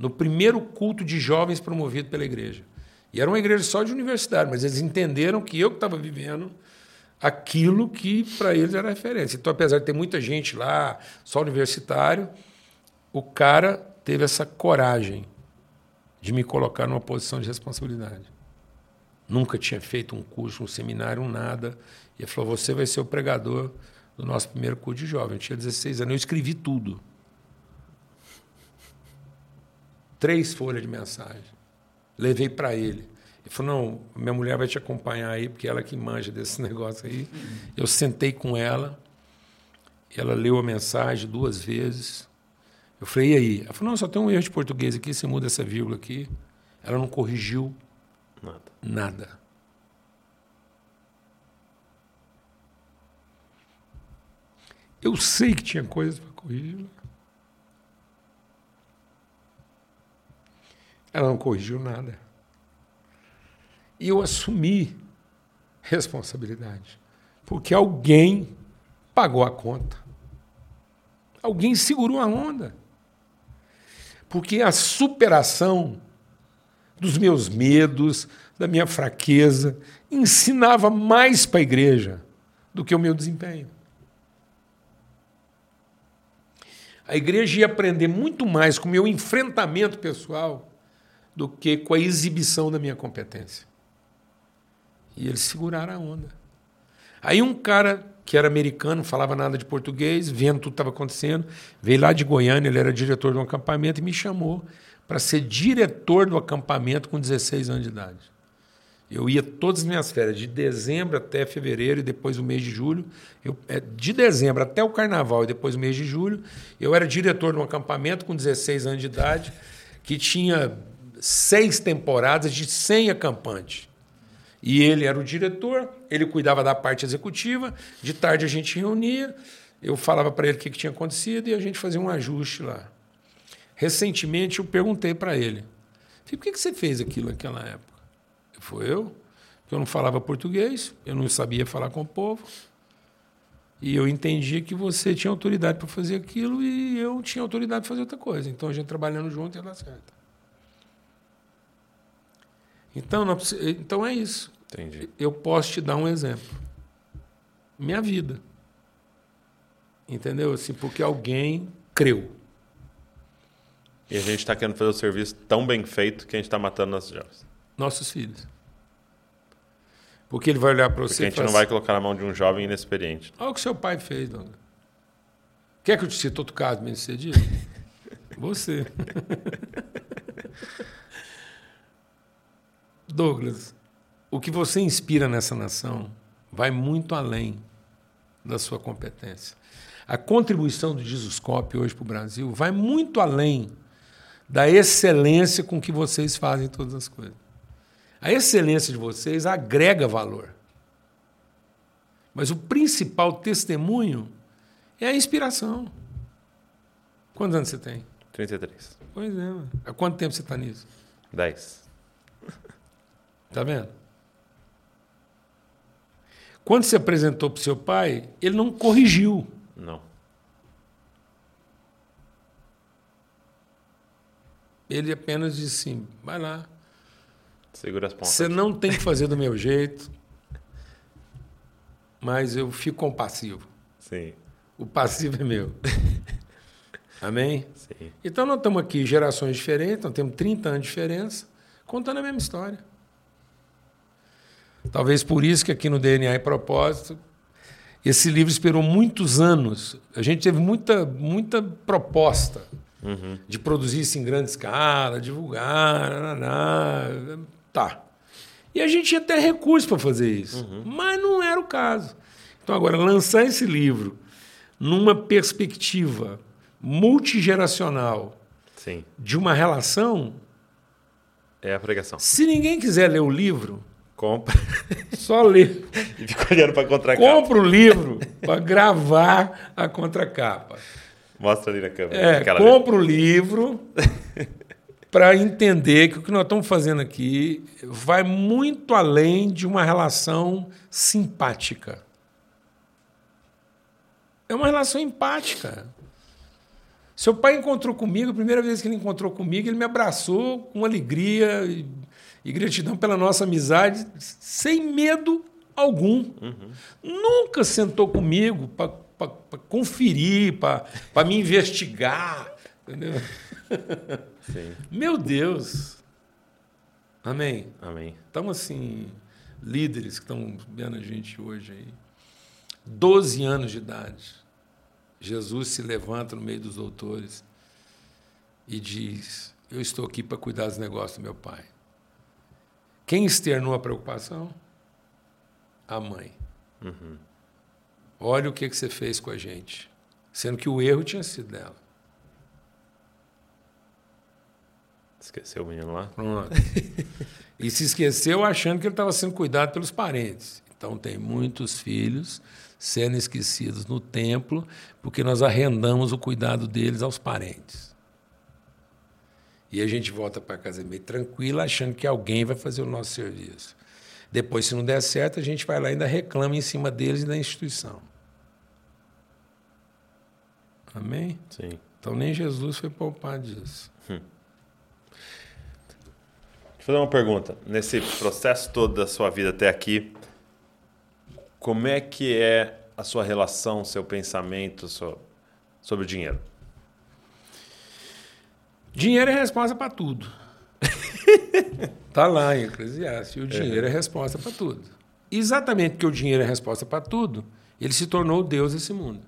Speaker 2: No primeiro culto de jovens promovido pela igreja. E era uma igreja só de universidade, mas eles entenderam que eu que estava vivendo aquilo que para eles era referência. Então, apesar de ter muita gente lá, só universitário, o cara teve essa coragem de me colocar numa posição de responsabilidade. Nunca tinha feito um curso, um seminário, um nada. E ele falou: Você vai ser o pregador do nosso primeiro curso de jovem. Eu tinha 16 anos, eu escrevi tudo. Três folhas de mensagem. Levei para ele. Ele falou: Não, minha mulher vai te acompanhar aí, porque ela que manja desse negócio aí. Eu sentei com ela, ela leu a mensagem duas vezes. Eu falei: E aí? Ela falou: Não, só tem um erro de português aqui, você muda essa vírgula aqui. Ela não corrigiu
Speaker 1: Nada.
Speaker 2: nada. Eu sei que tinha coisas para corrigir. Ela não corrigiu nada. E eu assumi responsabilidade. Porque alguém pagou a conta. Alguém segurou a onda. Porque a superação dos meus medos, da minha fraqueza, ensinava mais para a igreja do que o meu desempenho. A igreja ia aprender muito mais com o meu enfrentamento pessoal do que com a exibição da minha competência. E eles seguraram a onda. Aí um cara que era americano, não falava nada de português, vendo tudo que estava acontecendo, veio lá de Goiânia, ele era diretor de um acampamento e me chamou para ser diretor do acampamento com 16 anos de idade. Eu ia todas as minhas férias, de dezembro até fevereiro e depois o mês de julho. Eu, é, de dezembro até o carnaval e depois o mês de julho, eu era diretor de um acampamento com 16 anos de idade, que tinha seis temporadas de 100 acampantes. E ele era o diretor, ele cuidava da parte executiva, de tarde a gente reunia, eu falava para ele o que, que tinha acontecido e a gente fazia um ajuste lá. Recentemente eu perguntei para ele: por que, que você fez aquilo naquela época? Foi eu, eu não falava português, eu não sabia falar com o povo. E eu entendi que você tinha autoridade para fazer aquilo e eu tinha autoridade para fazer outra coisa. Então a gente trabalhando junto ia dar certo. Então, não, então é isso.
Speaker 1: Entendi.
Speaker 2: Eu posso te dar um exemplo. Minha vida. Entendeu? Assim, porque alguém creu.
Speaker 1: E a gente está querendo fazer o serviço tão bem feito que a gente está matando nossos jovens.
Speaker 2: Nossos filhos. Porque ele vai olhar para você
Speaker 1: Porque a gente não vai colocar na mão de um jovem inexperiente.
Speaker 2: Olha o que seu pai fez, Douglas. Quer que eu te cite outro caso bem sucedido? você. Douglas, o que você inspira nessa nação vai muito além da sua competência. A contribuição do Jesuscope hoje para o Brasil vai muito além da excelência com que vocês fazem todas as coisas. A excelência de vocês agrega valor. Mas o principal testemunho é a inspiração. Quantos anos você tem?
Speaker 1: 33.
Speaker 2: Pois é. Mano. Há quanto tempo você está nisso?
Speaker 1: 10.
Speaker 2: Tá vendo? Quando se apresentou para o seu pai, ele não corrigiu.
Speaker 1: Não.
Speaker 2: Ele apenas disse assim: vai lá.
Speaker 1: Segura as pontas.
Speaker 2: Você não tem que fazer do meu jeito, mas eu fico compassivo.
Speaker 1: Sim.
Speaker 2: O passivo é meu. Amém?
Speaker 1: Sim.
Speaker 2: Então nós estamos aqui, gerações diferentes, nós temos 30 anos de diferença, contando a mesma história. Talvez por isso que aqui no DNA e Propósito, esse livro esperou muitos anos. A gente teve muita, muita proposta
Speaker 1: Uhum.
Speaker 2: de produzir isso em grande escala, divulgar, nananá, tá. E a gente tinha até recursos para fazer isso, mas não era o caso. Então, agora, lançar esse livro numa perspectiva multigeracional
Speaker 1: Sim.
Speaker 2: de uma relação,
Speaker 1: É a pregação.
Speaker 2: se ninguém quiser ler o livro,
Speaker 1: Compra
Speaker 2: só lê.
Speaker 1: e fica olhando para contra
Speaker 2: Compra o livro para gravar a contracapa.
Speaker 1: Mostra ali na câmera.
Speaker 2: É, compra o livro para entender que o que nós estamos fazendo aqui vai muito além de uma relação simpática. É uma relação empática. Seu pai encontrou comigo, a primeira vez que ele encontrou comigo, ele me abraçou com alegria e, e gratidão pela nossa amizade, sem medo algum. Nunca sentou comigo para conferir, para me investigar. Entendeu?
Speaker 1: Sim.
Speaker 2: Meu Deus. Amém.
Speaker 1: Amém.
Speaker 2: Estamos assim, líderes que estão vendo a gente hoje aí. 12 anos de idade. Jesus se levanta no meio dos doutores e diz: Eu estou aqui para cuidar dos negócios do meu pai. Quem externou a preocupação? A mãe. Olha o que, que você fez com a gente. Sendo que o erro tinha sido dela.
Speaker 1: Esqueceu o menino lá?
Speaker 2: Pronto. e se esqueceu achando que ele estava sendo cuidado pelos parentes. Então, tem muitos filhos sendo esquecidos no templo porque nós arrendamos o cuidado deles aos parentes. E a gente volta para casa meio tranquila, achando que alguém vai fazer o nosso serviço. Depois, se não der certo, a gente vai lá e ainda reclama em cima deles e da instituição. Amém?
Speaker 1: Sim.
Speaker 2: Então nem Jesus foi poupado disso.
Speaker 1: Deixa eu fazer uma pergunta. Nesse processo todo da sua vida até aqui, como é que é a sua relação, seu pensamento so- sobre o dinheiro?
Speaker 2: Dinheiro é resposta para tudo. tá lá em Eclesiastes. O dinheiro é resposta para tudo. Exatamente porque o dinheiro é resposta para tudo, ele se tornou Deus desse mundo.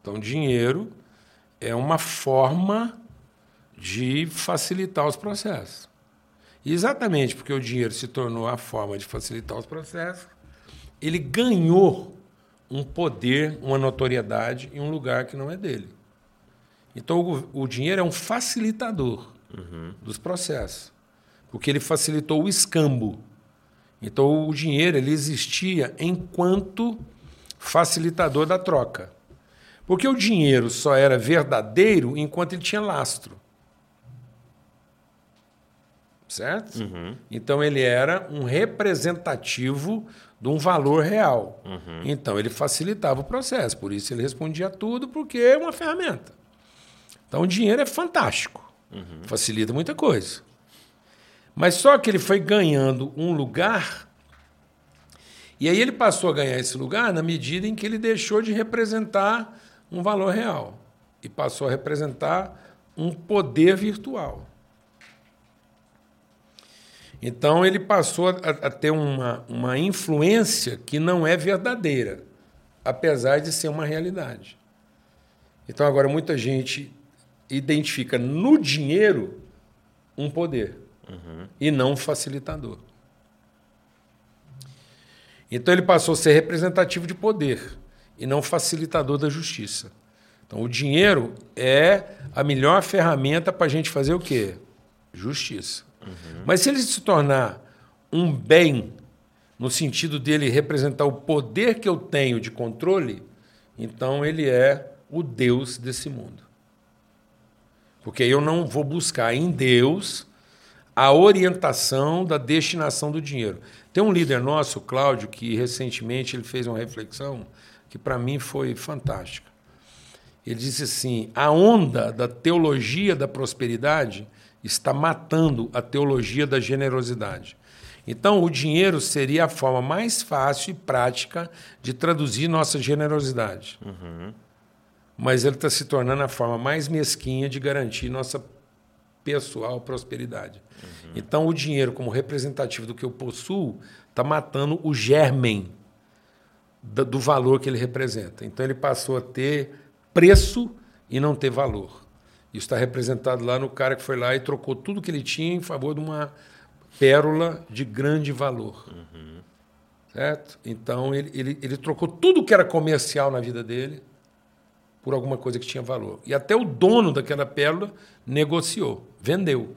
Speaker 2: Então, dinheiro é uma forma de facilitar os processos. E exatamente porque o dinheiro se tornou a forma de facilitar os processos, ele ganhou um poder, uma notoriedade em um lugar que não é dele. Então, o, o dinheiro é um facilitador dos processos, porque ele facilitou o escambo. Então, o dinheiro ele existia enquanto facilitador da troca. Porque o dinheiro só era verdadeiro enquanto ele tinha lastro. Certo? Então, ele era um representativo de um valor real. Então, ele facilitava o processo. Por isso, ele respondia a tudo, porque é uma ferramenta. Então, o dinheiro é fantástico. Facilita muita coisa. Mas só que ele foi ganhando um lugar. E aí ele passou a ganhar esse lugar na medida em que ele deixou de representar um valor real e passou a representar um poder virtual. Então ele passou a, a ter uma, uma influência que não é verdadeira, apesar de ser uma realidade. Então agora muita gente identifica no dinheiro um poder e não um facilitador. Então ele passou a ser representativo de poder e não facilitador da justiça. Então o dinheiro é a melhor ferramenta para a gente fazer o quê? Justiça. Mas se ele se tornar um bem, no sentido dele representar o poder que eu tenho de controle, então ele é o Deus desse mundo. Porque eu não vou buscar em Deus a orientação da destinação do dinheiro. Tem um líder nosso, Cláudio, que recentemente ele fez uma reflexão que para mim foi fantástica. Ele disse assim: a onda da teologia da prosperidade está matando a teologia da generosidade. Então, o dinheiro seria a forma mais fácil e prática de traduzir nossa generosidade. Mas ele está se tornando a forma mais mesquinha de garantir nossa pessoal prosperidade. Então, o dinheiro, como representativo do que eu possuo, está matando o germen do valor que ele representa. Então, ele passou a ter preço e não ter valor. Isso está representado lá no cara que foi lá e trocou tudo que ele tinha em favor de uma pérola de grande valor. Certo? Então, ele, ele, ele trocou tudo que era comercial na vida dele por alguma coisa que tinha valor. E até o dono daquela pérola negociou, vendeu.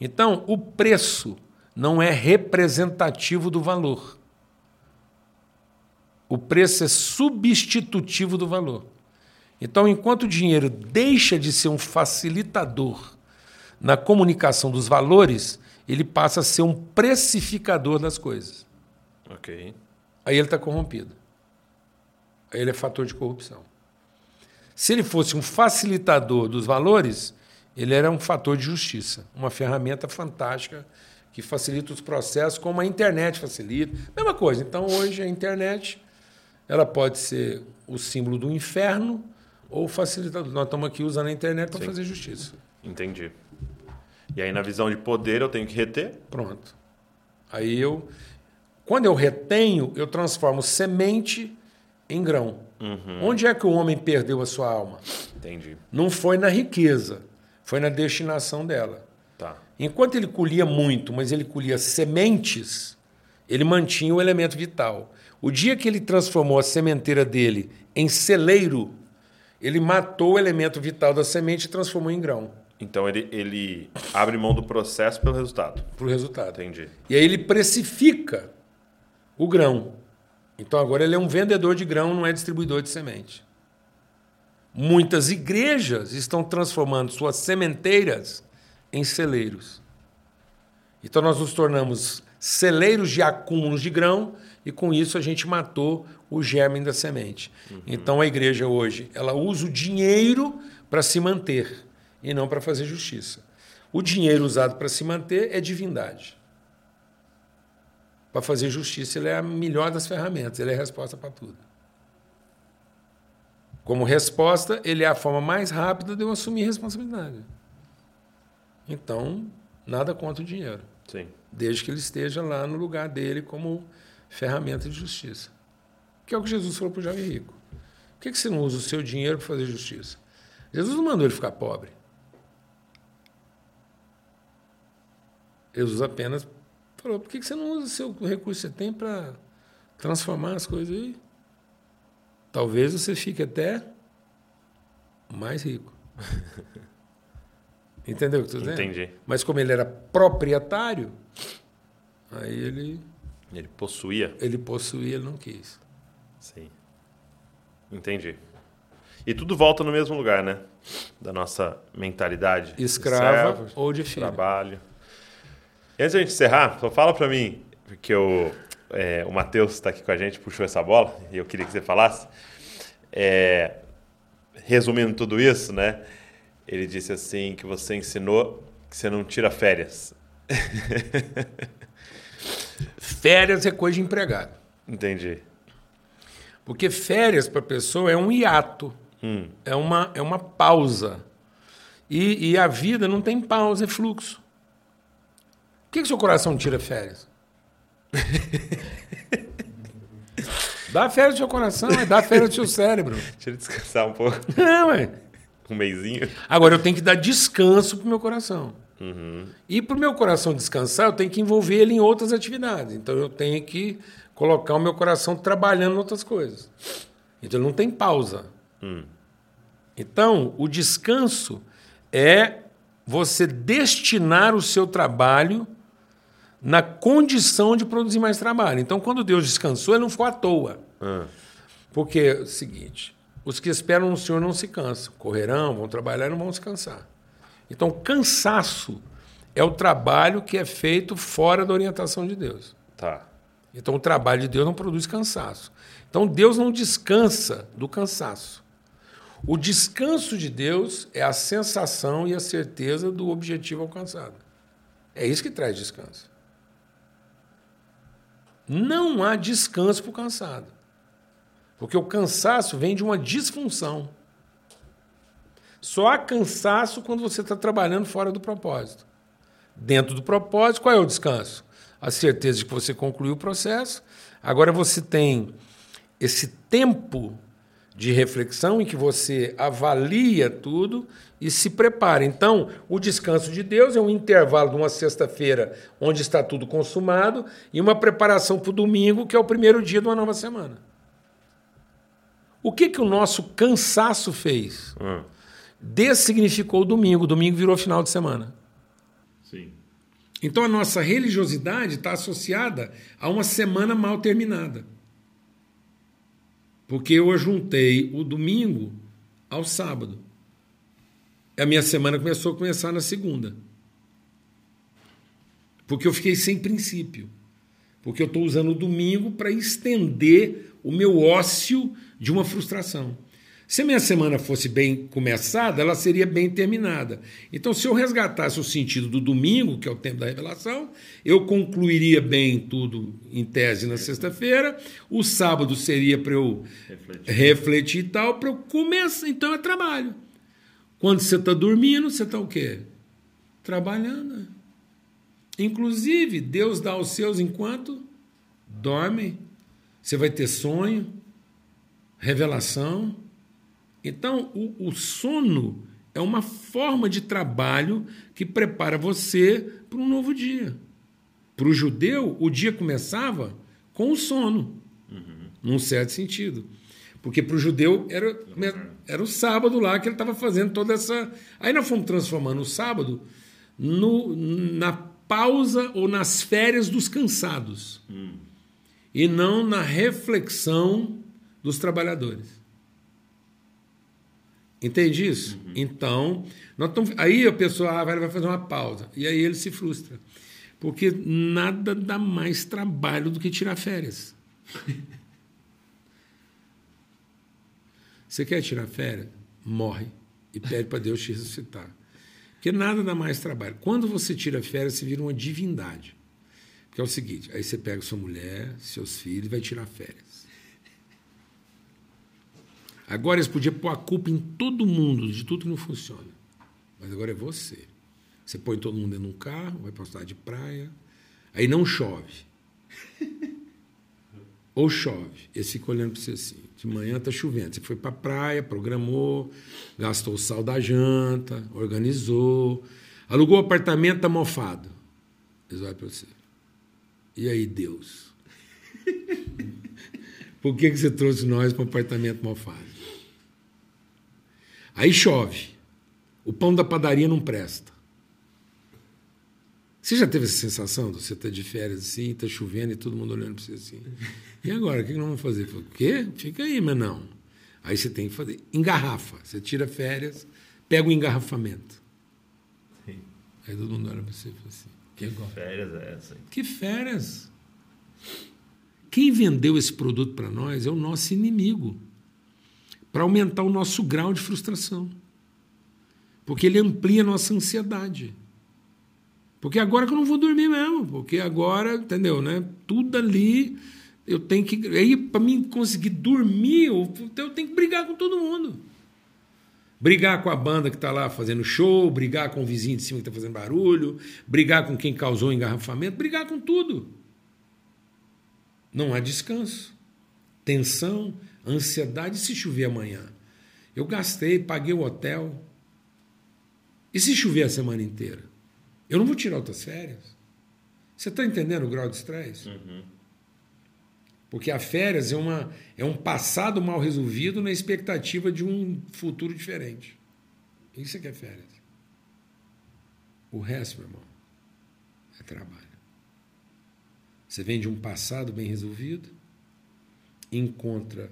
Speaker 2: Então, o preço não é representativo do valor. O preço é substitutivo do valor. Então, enquanto o dinheiro deixa de ser um facilitador na comunicação dos valores, ele passa a ser um precificador das coisas.
Speaker 1: Ok.
Speaker 2: Aí ele está corrompido. Aí ele é fator de corrupção. Se ele fosse um facilitador dos valores, ele era um fator de justiça, uma ferramenta fantástica que facilita os processos, como a internet facilita. Mesma coisa. Então, hoje, a internet ela pode ser o símbolo do inferno ou facilitador. Nós estamos aqui usando a internet para
Speaker 1: Sim.
Speaker 2: fazer justiça.
Speaker 1: Entendi. E aí, na visão de poder, eu tenho que reter?
Speaker 2: Pronto. Aí eu, quando eu retenho, eu transformo semente em grão. Onde é que o homem perdeu a sua alma?
Speaker 1: Entendi.
Speaker 2: Não foi na riqueza, foi na destinação dela.
Speaker 1: Tá.
Speaker 2: Enquanto ele colhia muito, mas ele colhia sementes, ele mantinha o elemento vital. O dia que ele transformou a sementeira dele em celeiro, ele matou o elemento vital da semente e transformou em grão
Speaker 1: Então, ele, ele abre mão do processo pelo resultado.
Speaker 2: para o resultado.
Speaker 1: Entendi.
Speaker 2: E aí ele precifica o grão. Então agora ele é um vendedor de grão, não é distribuidor de semente. Muitas igrejas estão transformando suas sementeiras em celeiros. Então nós nos tornamos celeiros de acúmulos de grão e com isso a gente matou o germe da semente. Uhum. Então a igreja hoje, ela usa o dinheiro para se manter e não para fazer justiça. O dinheiro usado para se manter é divindade. Para fazer justiça, ele é a melhor das ferramentas, ele é a resposta para tudo. Como resposta, ele é a forma mais rápida de eu assumir responsabilidade. Então, nada contra o dinheiro.
Speaker 1: Sim.
Speaker 2: Desde que ele esteja lá no lugar dele como ferramenta de justiça. Que é o que Jesus falou para o jovem rico. Por que, que você não usa o seu dinheiro para fazer justiça? Jesus não mandou ele ficar pobre. Jesus apenas falou: por que, você não usa o seu recurso que você tem para transformar as coisas aí? Talvez você fique até mais rico. Entendeu o que estou dizendo?
Speaker 1: Entendi.
Speaker 2: Mas como ele era proprietário, aí ele.
Speaker 1: Ele possuía.
Speaker 2: Ele possuía, ele não quis.
Speaker 1: Sim. Entendi. E tudo volta no mesmo lugar, né? Da nossa mentalidade.
Speaker 2: Escrava servo, ou de filho.
Speaker 1: Trabalho. Antes de a gente encerrar, só fala para mim, porque o, é, o Matheus está aqui com a gente, puxou essa bola, e eu queria que você falasse. É, resumindo tudo isso, né? Ele disse assim que você ensinou que você não tira férias.
Speaker 2: férias é coisa de empregado.
Speaker 1: Entendi.
Speaker 2: Porque férias para a pessoa é um hiato, hum. é, uma, é uma pausa. E, e, a vida não tem pausa, é fluxo. Por que, que seu coração tira férias? dá férias do seu coração, é dá férias do seu cérebro.
Speaker 1: Deixa ele descansar um pouco.
Speaker 2: É, ué
Speaker 1: um mêsinho.
Speaker 2: Agora, eu tenho que dar descanso para o meu coração.
Speaker 1: Uhum.
Speaker 2: E para o meu coração descansar, eu tenho que envolver ele em outras atividades. Então, eu tenho que colocar o meu coração trabalhando em outras coisas. Então, não tem pausa.
Speaker 1: Hum.
Speaker 2: Então, o descanso é você destinar o seu trabalho na condição de produzir mais trabalho. Então, quando Deus descansou, ele não ficou à toa.
Speaker 1: Hum.
Speaker 2: Porque é o seguinte: os que esperam no Senhor não se cansam. Correrão, vão trabalhar e não vão se cansar. Então, cansaço é o trabalho que é feito fora da orientação de Deus.
Speaker 1: Tá.
Speaker 2: Então, o trabalho de Deus não produz cansaço. Então, Deus não descansa do cansaço. O descanso de Deus é a sensação e a certeza do objetivo alcançado. É isso que traz descanso. Não há descanso para o cansado. Porque o cansaço vem de uma disfunção. Só há cansaço quando você está trabalhando fora do propósito. Dentro do propósito, qual é o descanso? A certeza de que você concluiu o processo. Agora você tem esse tempo de reflexão em que você avalia tudo e se prepara. Então, o descanso de Deus é um intervalo de uma sexta-feira onde está tudo consumado e uma preparação para o domingo, que é o primeiro dia de uma nova semana. O que, que o nosso cansaço fez?
Speaker 1: Hum.
Speaker 2: Dessignificou o domingo. O domingo virou final de semana.
Speaker 1: Sim.
Speaker 2: Então a nossa religiosidade está associada a uma semana mal terminada. Porque eu juntei o domingo ao sábado. A minha semana começou a começar na segunda. Porque eu fiquei sem princípio. Porque eu estou usando o domingo para estender o meu ócio de uma frustração. Se a minha semana fosse bem começada, ela seria bem terminada. Então, se eu resgatasse o sentido do domingo, que é o tempo da revelação, eu concluiria bem tudo em tese na sexta-feira. O sábado seria para eu refletir. refletir e tal, para eu começar. Então, é trabalho. Quando você está dormindo, você está o quê? Trabalhando. Inclusive, Deus dá aos seus enquanto dorme. Você vai ter sonho, revelação. Então, o, o sono é uma forma de trabalho que prepara você para um novo dia. Para o judeu, o dia começava com o sono, uhum. num certo sentido. Porque para o judeu era, era o sábado lá que ele estava fazendo toda essa. Aí nós fomos transformando o sábado no, na pausa ou nas férias dos cansados.
Speaker 1: Hum.
Speaker 2: E não na reflexão dos trabalhadores. Entende isso? Uhum. Então, nós tamo, aí a pessoa ah, vai fazer uma pausa. E aí ele se frustra. Porque nada dá mais trabalho do que tirar férias. Você quer tirar férias? Morre e pede para Deus te ressuscitar. Porque nada dá mais trabalho. Quando você tira férias, você vira uma divindade. Porque é o seguinte: aí você pega sua mulher, seus filhos e vai tirar férias. Agora eles podiam pôr a culpa em todo mundo de tudo que não funciona. Mas agora é você. Você põe todo mundo dentro de um carro, vai para uma cidade de praia, aí não chove. Ou chove. Eles ficam olhando para você assim. De manhã está chovendo. Você foi para a praia, programou, gastou o sal da janta, organizou, alugou o apartamento, está mofado. Eles olham para você. E aí, Deus? Por que, que você trouxe nós para um apartamento mofado? Aí chove. O pão da padaria não presta. Você já teve essa sensação de você estar tá de férias assim, está chovendo e todo mundo olhando para você assim? E agora, o que nós vamos fazer? Falei, o quê? Fica aí, mas não. Aí você tem que fazer. Engarrafa. Você tira férias, pega o engarrafamento. Sim. Aí todo mundo olha para você e fala assim:
Speaker 1: que agora? férias é essa?
Speaker 2: Que férias? Quem vendeu esse produto para nós é o nosso inimigo para aumentar o nosso grau de frustração. Porque ele amplia a nossa ansiedade. Porque agora que eu não vou dormir mesmo, porque agora, entendeu, né? Tudo ali eu tenho que aí para mim conseguir dormir, eu, eu tenho que brigar com todo mundo. Brigar com a banda que está lá fazendo show, brigar com o vizinho de cima que está fazendo barulho, brigar com quem causou engarrafamento, brigar com tudo. Não há descanso. Tensão, ansiedade. se chover amanhã? Eu gastei, paguei o hotel. E se chover a semana inteira? Eu não vou tirar outras férias. Você está entendendo o grau de estresse? Uhum. Porque a férias é, uma, é um passado mal resolvido na expectativa de um futuro diferente. Isso é que é férias. O resto, meu irmão, é trabalho. Você vem de um passado bem resolvido, encontra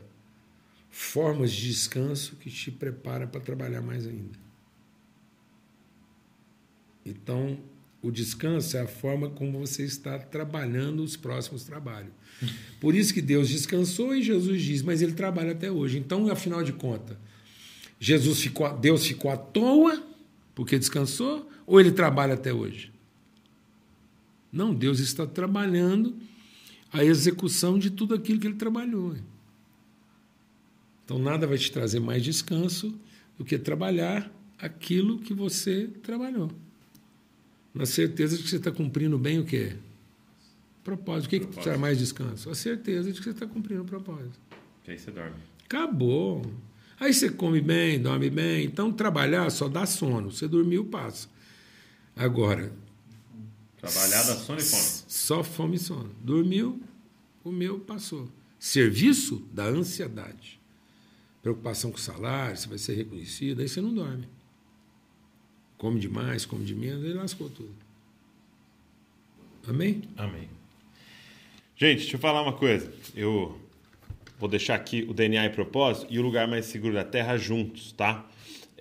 Speaker 2: formas de descanso que te prepara para trabalhar mais ainda. Então, o descanso é a forma como você está trabalhando os próximos trabalhos. Por isso que Deus descansou e Jesus diz, mas ele trabalha até hoje. Então, afinal de contas, Jesus ficou, Deus ficou à toa porque descansou ou ele trabalha até hoje? Não, Deus está trabalhando a execução de tudo aquilo que ele trabalhou. Então, nada vai te trazer mais descanso do que trabalhar aquilo que você trabalhou. Na certeza de que você está cumprindo bem o quê? Propósito. O que, propósito. que traz mais descanso? A certeza de que você está cumprindo o propósito.
Speaker 1: E aí você dorme.
Speaker 2: Acabou. Aí você come bem, dorme bem. Então, trabalhar só dá sono. Você dormiu, passa. Agora.
Speaker 1: Trabalhar dá sono e fome.
Speaker 2: Só fome e sono. Dormiu, comeu, passou. Serviço da ansiedade preocupação com o salário, se vai ser reconhecido, aí você não dorme. Come demais, come de menos, aí lascou tudo. Amém?
Speaker 1: Amém. Gente, deixa eu falar uma coisa. Eu vou deixar aqui o DNA e propósito e o lugar mais seguro da Terra juntos, tá?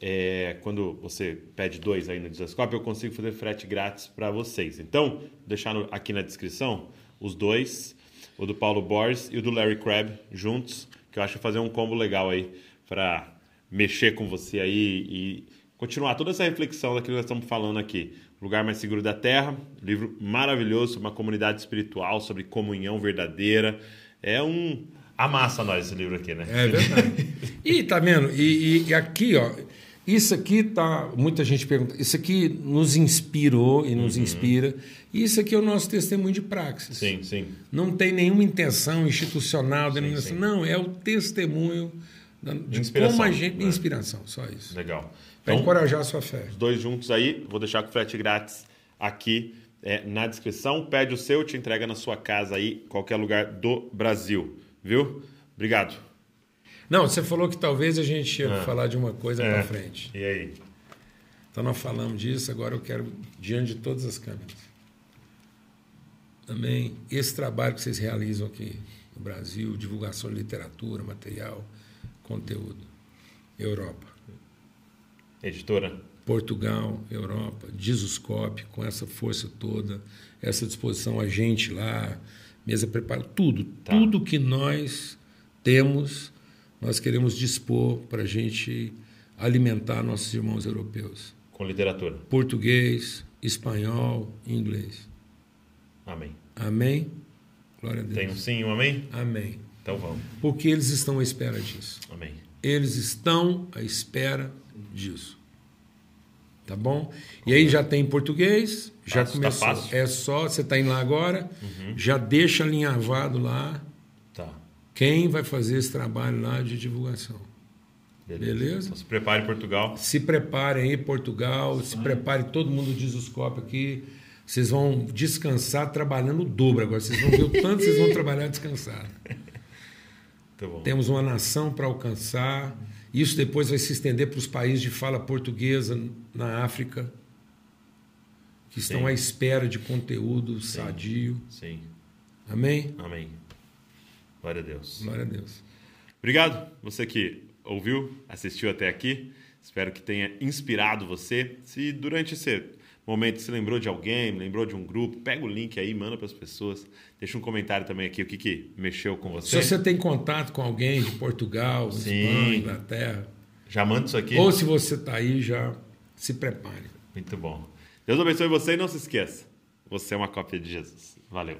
Speaker 1: É, quando você pede dois aí no Desascope, eu consigo fazer frete grátis para vocês. Então, vou deixar no, aqui na descrição os dois, o do Paulo Borges e o do Larry Crabb juntos que eu acho que fazer um combo legal aí para mexer com você aí e continuar toda essa reflexão daquilo que nós estamos falando aqui. Lugar Mais Seguro da Terra, livro maravilhoso uma comunidade espiritual, sobre comunhão verdadeira. É um. Amassa nós esse livro aqui, né?
Speaker 2: É verdade. e tá vendo? E, e, aqui, ó, isso aqui tá. Muita gente pergunta. Isso aqui nos inspirou e nos uhum. inspira. E isso aqui é o nosso testemunho de praxis.
Speaker 1: Sim, sim.
Speaker 2: Não tem nenhuma intenção institucional, sim, sim. não, é o testemunho de inspiração, como a gente. Né? Inspiração, só isso.
Speaker 1: Legal.
Speaker 2: Para então, encorajar a sua fé.
Speaker 1: Os dois juntos aí, vou deixar com frete grátis aqui é, na descrição. Pede o seu, te entrega na sua casa aí, qualquer lugar do Brasil. Viu? Obrigado.
Speaker 2: Não, você falou que talvez a gente ia ah. falar de uma coisa é. para frente.
Speaker 1: E aí?
Speaker 2: Então nós falamos disso, agora eu quero diante de todas as câmeras também esse trabalho que vocês realizam aqui no Brasil, divulgação de literatura, material, conteúdo. Europa.
Speaker 1: Editora?
Speaker 2: Portugal, Europa, Disuscope, com essa força toda, essa disposição, a gente lá, mesa preparada, tudo,
Speaker 1: Tá.
Speaker 2: tudo que nós temos, nós queremos dispor para a gente alimentar nossos irmãos europeus.
Speaker 1: Com literatura.
Speaker 2: Português, espanhol, inglês.
Speaker 1: Amém.
Speaker 2: Amém? Glória a Deus.
Speaker 1: Tem um sim um amém?
Speaker 2: Amém.
Speaker 1: Então vamos.
Speaker 2: Porque eles estão à espera disso.
Speaker 1: Amém.
Speaker 2: Eles estão à espera disso. Tá bom? E aí já tem português, já
Speaker 1: Fácil, tá
Speaker 2: começou.
Speaker 1: Uhum.
Speaker 2: é só, você está indo lá agora, já deixa alinhavado lá
Speaker 1: Tá.
Speaker 2: Quem vai fazer esse trabalho lá de divulgação.
Speaker 1: Beleza.
Speaker 2: Beleza?
Speaker 1: Então se prepare, Portugal.
Speaker 2: Se preparem aí, Portugal,
Speaker 1: Uhum.
Speaker 2: se prepare todo mundo de Zuscope aqui. Vocês vão descansar trabalhando o dobro agora. Vocês vão ver o tanto que vocês vão trabalhar descansado.
Speaker 1: Tá bom.
Speaker 2: Temos uma nação para alcançar. Isso depois vai se estender para os países de fala portuguesa na África, que estão
Speaker 1: Sim.
Speaker 2: à espera de conteúdo sadio.
Speaker 1: Sim.
Speaker 2: Amém?
Speaker 1: Amém. Glória a Deus.
Speaker 2: Glória a Deus.
Speaker 1: Obrigado, você que ouviu, assistiu até aqui. Espero que tenha inspirado você. Se durante esse momento se lembrou de alguém, lembrou de um grupo, pega o link aí, manda para as pessoas. Deixa um comentário também aqui o que, que mexeu com você.
Speaker 2: Se você tem contato com alguém de Portugal. Espanha, Inglaterra,
Speaker 1: Já manda isso aqui.
Speaker 2: ou se você está aí, já se prepare.
Speaker 1: Muito bom. Deus abençoe você e não se esqueça. Você é uma cópia de Jesus. Valeu.